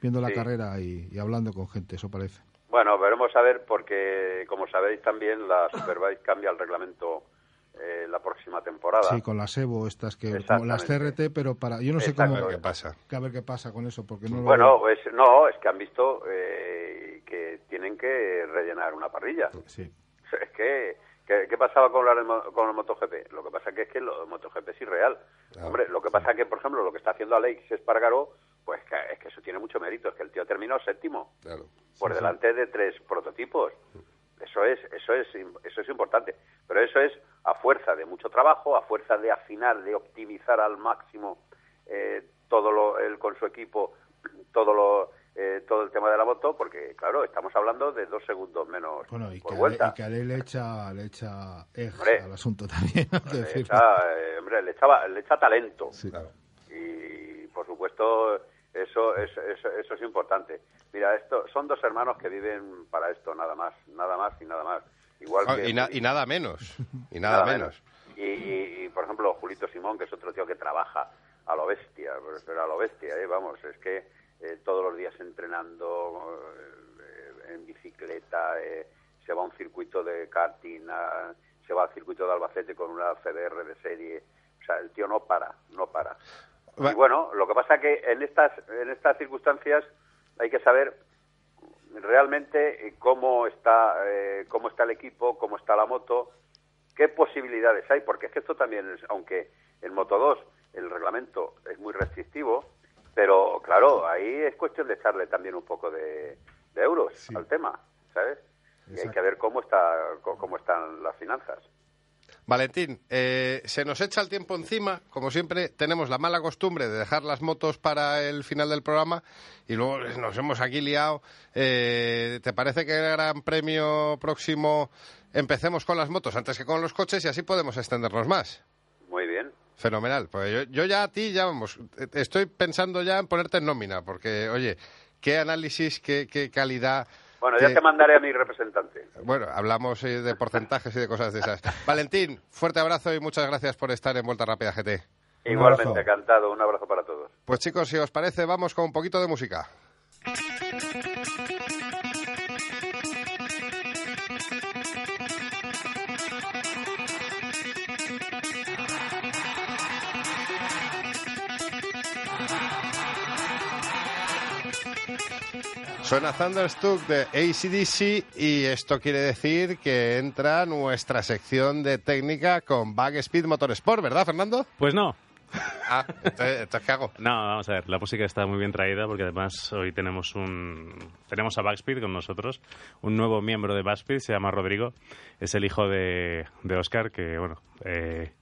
viendo la Sí. carrera y, y hablando con gente, eso parece. Bueno, veremos a ver, porque como sabéis también la Superbike cambia el reglamento eh, la próxima temporada. Sí, con las Evo estas que como las. CRT, pero para yo no sé cómo A ver qué pasa. que a ver qué pasa con eso porque no lo Bueno, veo. pues no, es que han visto eh, que tienen que rellenar una parrilla. Sí. Es que, ¿qué, qué pasaba con, la, de mo- con el MotoGP? Lo que pasa que es que lo de MotoGP es irreal. Claro. Hombre, lo que pasa que, por ejemplo, lo que está haciendo Alex Espargaró, pues que, es que eso tiene mucho mérito. Es que el tío terminó séptimo, Claro. por delante de tres prototipos. Eso es, eso es, eso es importante. Pero eso es a fuerza de mucho trabajo, a fuerza de afinar, de optimizar al máximo eh, todo lo, él con su equipo, todo lo, eh, todo el tema de la moto, porque claro, estamos hablando de dos segundos menos Bueno, y por que, Ale, vuelta. y que Ale le echa le echa Hombre. al asunto también, Le echa, eh, hombre, le, echaba- le echa talento. Sí. Claro. Y, por supuesto, eso, eso, eso, eso es importante. Mira, esto son dos hermanos que viven para esto, nada más, nada más y nada más. Igual Ah, que, y, na- y nada menos. Y nada, menos. Y, y- y, por ejemplo, Julito Simón, que es otro tío que trabaja a lo bestia, pero a lo bestia, ¿eh? vamos, es que eh, todos los días entrenando eh, en bicicleta, eh, se va a un circuito de karting, a- se va al circuito de Albacete con una CDR de serie, o sea, el tío no para, no para. Y bueno, lo que pasa que en estas, en estas circunstancias hay que saber realmente eh, cómo está, eh, cómo está el equipo, cómo está la moto, qué posibilidades hay, porque es que esto también es, aunque en Moto 2 el reglamento es muy restrictivo, pero claro, ahí es cuestión de echarle también un poco de, de euros Sí. al tema, ¿sabes? Y hay que ver cómo está, cómo están las finanzas. Valentín, eh, se nos echa el tiempo encima. Como siempre, tenemos la mala costumbre de dejar las motos para el final del programa y luego nos hemos aquí liado. Eh, ¿Te parece que el Gran Premio próximo empecemos con las motos antes que con los coches y así podemos extendernos más? Muy bien. Fenomenal. Pues yo, yo ya a ti, ya vamos, estoy pensando ya en ponerte en nómina, porque, oye, qué análisis, qué, qué calidad. Bueno, ya te mandaré a mi representante. Bueno, hablamos eh, de porcentajes y de cosas de esas. Valentín, fuerte abrazo y muchas gracias por estar en Vuelta Rápida GT. Igualmente, encantado. Un abrazo para todos. Pues chicos, si os parece, vamos con un poquito de música. Suena Thunderstruck de ACDC y esto quiere decir que entra nuestra sección de técnica con Bug Speed Motorsport, ¿verdad, Fernando? Pues no. Ah, entonces, entonces, ¿qué hago? No, vamos a ver, la música está muy bien traída porque además hoy tenemos un tenemos a Backspeed con nosotros, un nuevo miembro de Backspeed, se llama Rodrigo, es el hijo de, de Oscar que, bueno, eh,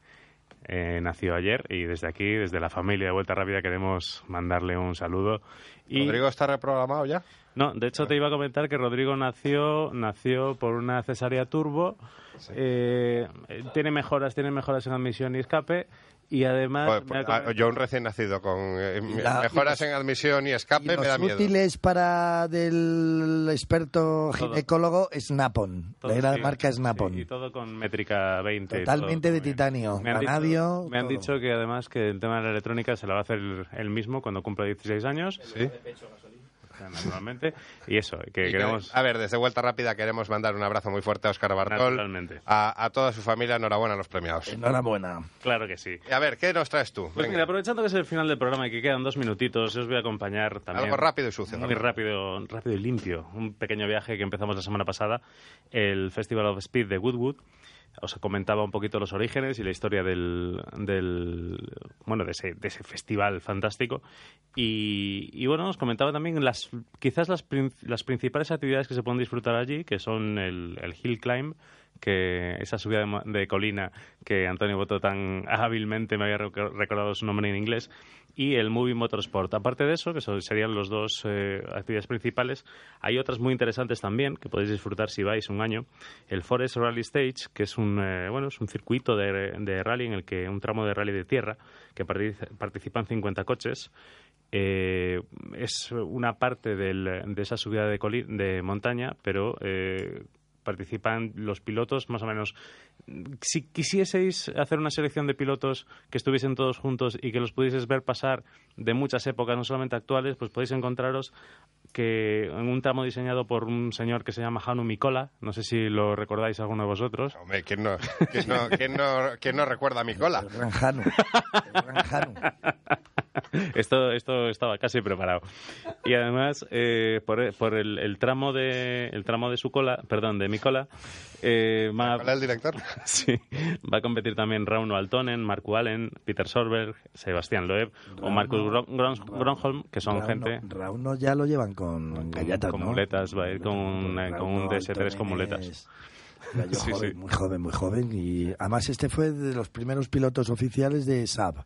eh, nació ayer y desde aquí, desde la familia de Vuelta Rápida queremos mandarle un saludo. Y, ¿Rodrigo está reprogramado ya? No, de hecho te iba a comentar que Rodrigo nació nació por una cesárea turbo, eh, eh, tiene mejoras, tiene mejoras en admisión y escape y además... Pues, ah, yo un recién nacido con eh, Y la- mejoras y los- en admisión y Y escape me da los miedo. útiles para del experto ginecólogo Snap-on, Todo, de la sí, marca sí, Snap-on. y todo con métrica 20. y Totalmente todo de titanio, Me han, dicho, vanadio, me han todo. dicho que además que el tema de la electrónica se la va a hacer él mismo cuando cumpla 16 años. Sí. Naturalmente. Y eso, que Y queremos... A ver, desde Vuelta Rápida queremos mandar un abrazo muy fuerte a Óscar Bartol, Naturalmente. a, a toda su familia, enhorabuena a los premiados. Enhorabuena. Claro que sí. Y a ver, ¿qué nos traes tú? Pues mira, aprovechando que es el final del programa y que quedan dos minutitos, os voy a acompañar también. Algo rápido y sucio. Muy también. rápido, rápido y limpio. Un pequeño viaje que empezamos la semana pasada, el Festival of Speed de Woodwood. Os comentaba un poquito los orígenes y la historia del, del bueno, de ese, de ese festival fantástico. Y, y bueno, os comentaba también las, quizás las, las principales actividades que se pueden disfrutar allí, que son el, el Hill Climb, que esa subida de, de colina que Antonio Boto tan hábilmente me había reco- recordado su nombre en inglés, y el Movie Motorsport. Aparte de eso, que serían los dos eh, actividades principales, hay otras muy interesantes también que podéis disfrutar si vais un año. El Forest Rally Stage, que es un, eh, bueno, es un circuito de, de rally en el que un tramo de rally de tierra que partici- participan 50 coches. Eh, es una parte del- de esa subida de, de montaña, pero eh, participan los pilotos más o menos. Si quisieseis hacer una selección de pilotos que estuviesen todos juntos y que los pudieseis ver pasar de muchas épocas, no solamente actuales, pues podéis encontraros que en un tramo diseñado por un señor que se llama Hanu Mikola, no sé si lo recordáis alguno de vosotros, Hombre, ¿quién no, quién no, quién no, quién no recuerda a mi cola? El gran Janu. El gran Janu. esto, esto estaba casi preparado. Y además, eh, por, por el, el tramo de el tramo de su cola, perdón, de mi cola, eh, va, ¿Hola, el director? sí, va a competir también Rauno Altonen, Marco Allen, Peter Sorberg, Sebastián Loeb o Marcus Gron- Gron- Gronholm, que son Rauno- gente Rauno ya lo llevan con gallatas, con ¿no? muletas, va a ir con, un- Rauno con un DS3 Altonen con muletas. es- era yo Sí, joven, sí. muy joven, muy joven. Y además este fue de los primeros pilotos oficiales de Saab.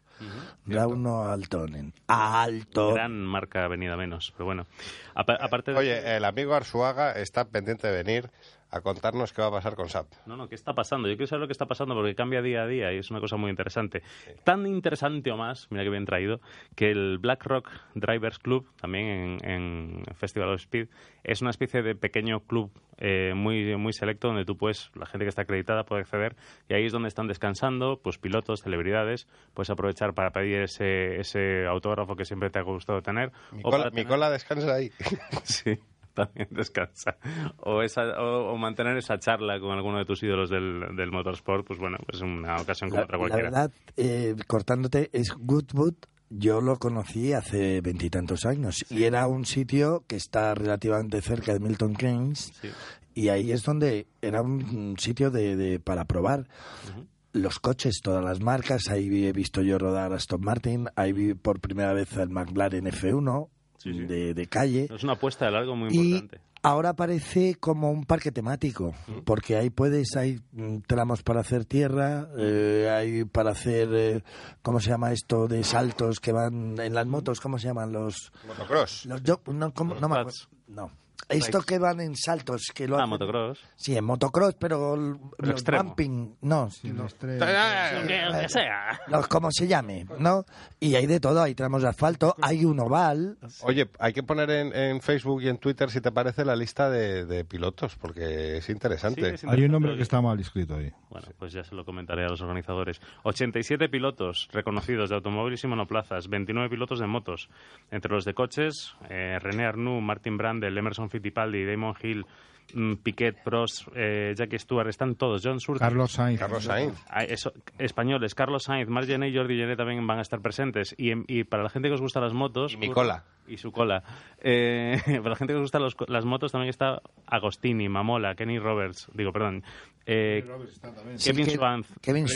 Rauno Altonen. ¡Alto! Gran marca venida menos, pero bueno. Apa- aparte de Oye, el amigo Arsuaga está pendiente de venir a contarnos qué va a pasar con SAP. No, no, ¿qué está pasando? Yo quiero saber lo que está pasando porque cambia día a día y es una cosa muy interesante. Tan interesante o más, mira que bien traído, que el Black Rock Drivers Club, también en, en Festival of Speed, es una especie de pequeño club eh, muy, muy selecto donde tú puedes, la gente que está acreditada puede acceder y ahí es donde están descansando, pues pilotos, celebridades, puedes aprovechar para pedir ese, ese autógrafo que siempre te ha gustado tener. Mi o cola, para mi tener- cola descansa ahí. Sí, también descansa. O, esa, o, o mantener esa charla con alguno de tus ídolos del, del motorsport, pues bueno, pues una ocasión como La, otra la cualquiera. verdad, eh, cortándote, es Goodwood. Yo lo conocí hace veintitantos años y era un sitio que está relativamente cerca de Milton Keynes Sí. y ahí es donde era un sitio de, de- para probar los coches, todas las marcas. Ahí he visto yo rodar a Aston Martin, ahí vi por primera vez el McLaren F1 Sí, sí. De, de calle. Es una apuesta de largo muy Y importante. ahora parece como un parque temático, porque ahí puedes, hay mm, tramos para hacer tierra, eh, hay para hacer, eh, ¿cómo se llama esto? De saltos que van en las motos, ¿cómo se llaman los? Motocross. los yo- no, ¿cómo? Los no, me acuerdo. pads. no. Esto que van en saltos, que lo Ah, hacen- motocross. Sí, en motocross, pero l- los extremo. bumping, no, Sí, los tres. que sea. los como se llame, ¿no? Y hay de todo, hay tramos de asfalto, hay un oval, Oye, hay que poner en, en Facebook y en Twitter, si te parece, la lista de, de pilotos, porque es interesante. Sí, es Hay un interesante nombre que está mal inscrito ahí. Bueno, pues ya se lo comentaré a los organizadores. 87 pilotos reconocidos de automóviles y monoplazas, 29 pilotos de motos. Entre los de coches, eh, René Arnoux, Martin Brandel, Emerson Fittipaldi, Damon Hill, mm, Piquet, Prost, eh, Jackie Stewart, están todos. John Surtees. Carlos Sainz. Carlos Sainz. Ah, eso, españoles, Carlos Sainz, Marc Gené y Jordi Gené también van a estar presentes. Y, para la gente que os gustan las motos... Y mi cola. Y su cola. Eh, para la gente que os gustan los- las motos también está Agostini, Mamola, Kenny Roberts, digo, perdón, eh, Sí, Kevin que- Schwantz, Kevin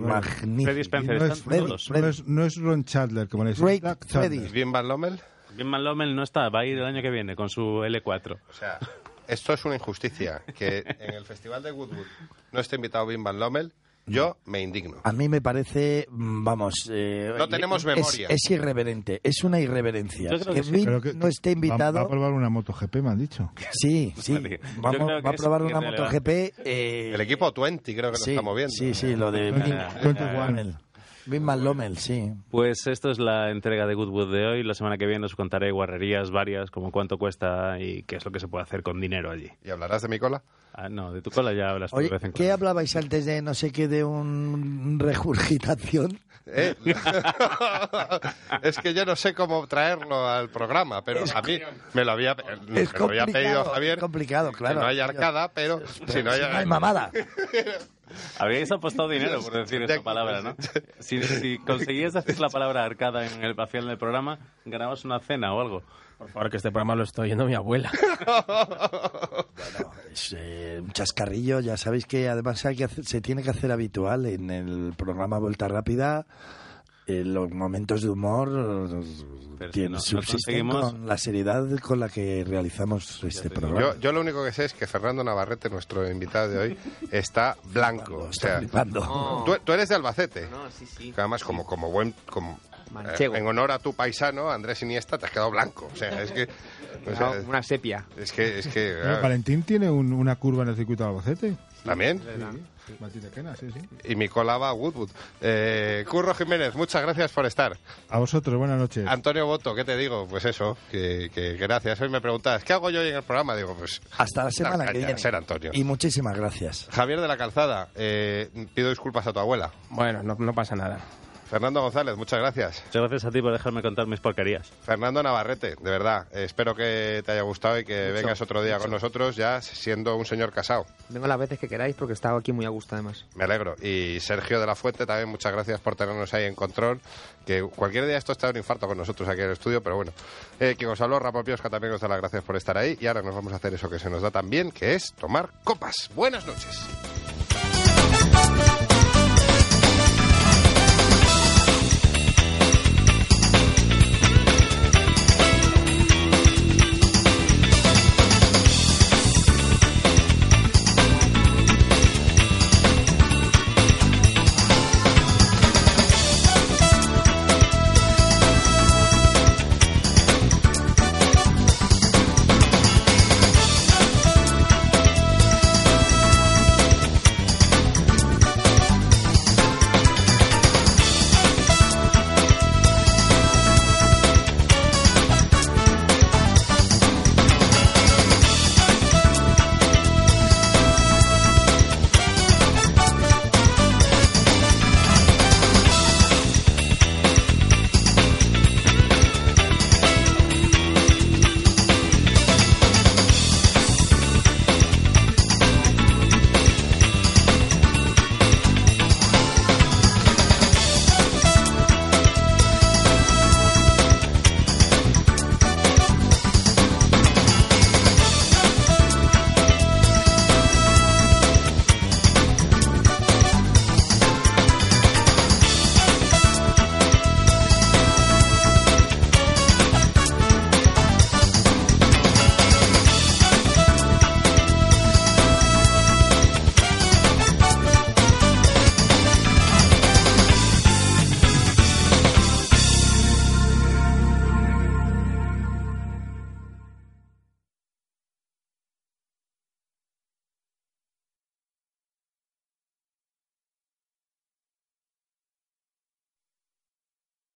magnífico. Freddy Spencer, No es, Freddy, no es- no es Ron Chandler, ponéis. Drake, Jack Freddy. Bien Van Lommel. Bien Van Lommel no está, va a ir el año que viene con su L4. O sea, esto es una injusticia, que en el Festival de Woodwood no esté invitado Bien Van Lommel. Yo me indigno. A mí me parece, mm, vamos. Eh, no tenemos memoria. Es, es, irreverente, es una irreverencia. Yo creo que, que, sí. que, no esté invitado. Va, va, a probar una MotoGP, me han dicho. Sí, sí. Vamos, va a probar una MotoGP. Eh, el equipo 20, creo que lo sí, está moviendo. Sí, sí, lo de. 21. Bim Lomel, sí. Pues esto es la entrega de Goodwood de hoy. La semana que viene os contaré guarrerías varias, como cuánto cuesta y qué es lo que se puede hacer con dinero allí. ¿Y hablarás de mi cola? Ah, no, de tu cola ya hablas Oye, de vez en ¿Qué cola? hablabais antes de no sé qué de un regurgitación? Eh, es que yo no sé cómo traerlo al programa, pero a mí me lo había, me lo había pedido Javier. Es complicado, claro. No hay arcada, pero, no hay, si no hay mamada. Habríais apostado dinero por decir esa palabra, ¿no? Si, si conseguías decir la palabra arcada en el final del programa, ganabas una cena o algo. Por favor, que este programa lo estoy oyendo mi abuela. Es eh, un chascarrillo, ya sabéis que además hay que hacer- se tiene que hacer habitual en el programa Vuelta Rápida. En los momentos de humor Pero si tienen- no- no subsisten conseguimos- con la seriedad con la que realizamos este programa. Yo, yo lo único que sé es que Fernando Navarrete, nuestro invitado de hoy, está blanco. O Está sea, flipando. tú, tú eres de Albacete. No, sí, sí. Que además, como, como buen. Como, Manchego. eh, en honor a tu paisano, Andrés Iniesta, te has quedado blanco. O sea, es que. o sea, Una sepia. es que. Es que ah, Valentín tiene un- una curva en el circuito de Albacete. También. Martín de Quena, sí, sí. Y mi cola va a Woodwood. Eh, Curro Jiménez, muchas gracias por estar. A vosotros, buenas noches. Antonio Boto, ¿qué te digo? Pues eso, que, que gracias. Hoy me preguntabas, ¿qué hago yo hoy en el programa? Digo, pues. Hasta la semana que viene. Ser Antonio. Y muchísimas gracias. Javier de la Calzada, eh, pido disculpas a tu abuela. Bueno, no, no pasa nada. Fernando González, muchas gracias. Muchas gracias a ti por dejarme contar mis porquerías. Fernando Navarrete, de verdad, eh, espero que te haya gustado y que vengas otro día con nosotros ya siendo un señor casado. Vengo las veces que queráis porque he estado aquí muy a gusto además. Me alegro. Y Sergio de la Fuente también, muchas gracias por tenernos ahí en control. Que cualquier día esto está un infarto con nosotros aquí en el estudio, pero bueno. Eh, quien os habló, Rafa Piosca, también os da las gracias por estar ahí. Y ahora nos vamos a hacer eso que se nos da tan bien, que es tomar copas. Buenas noches.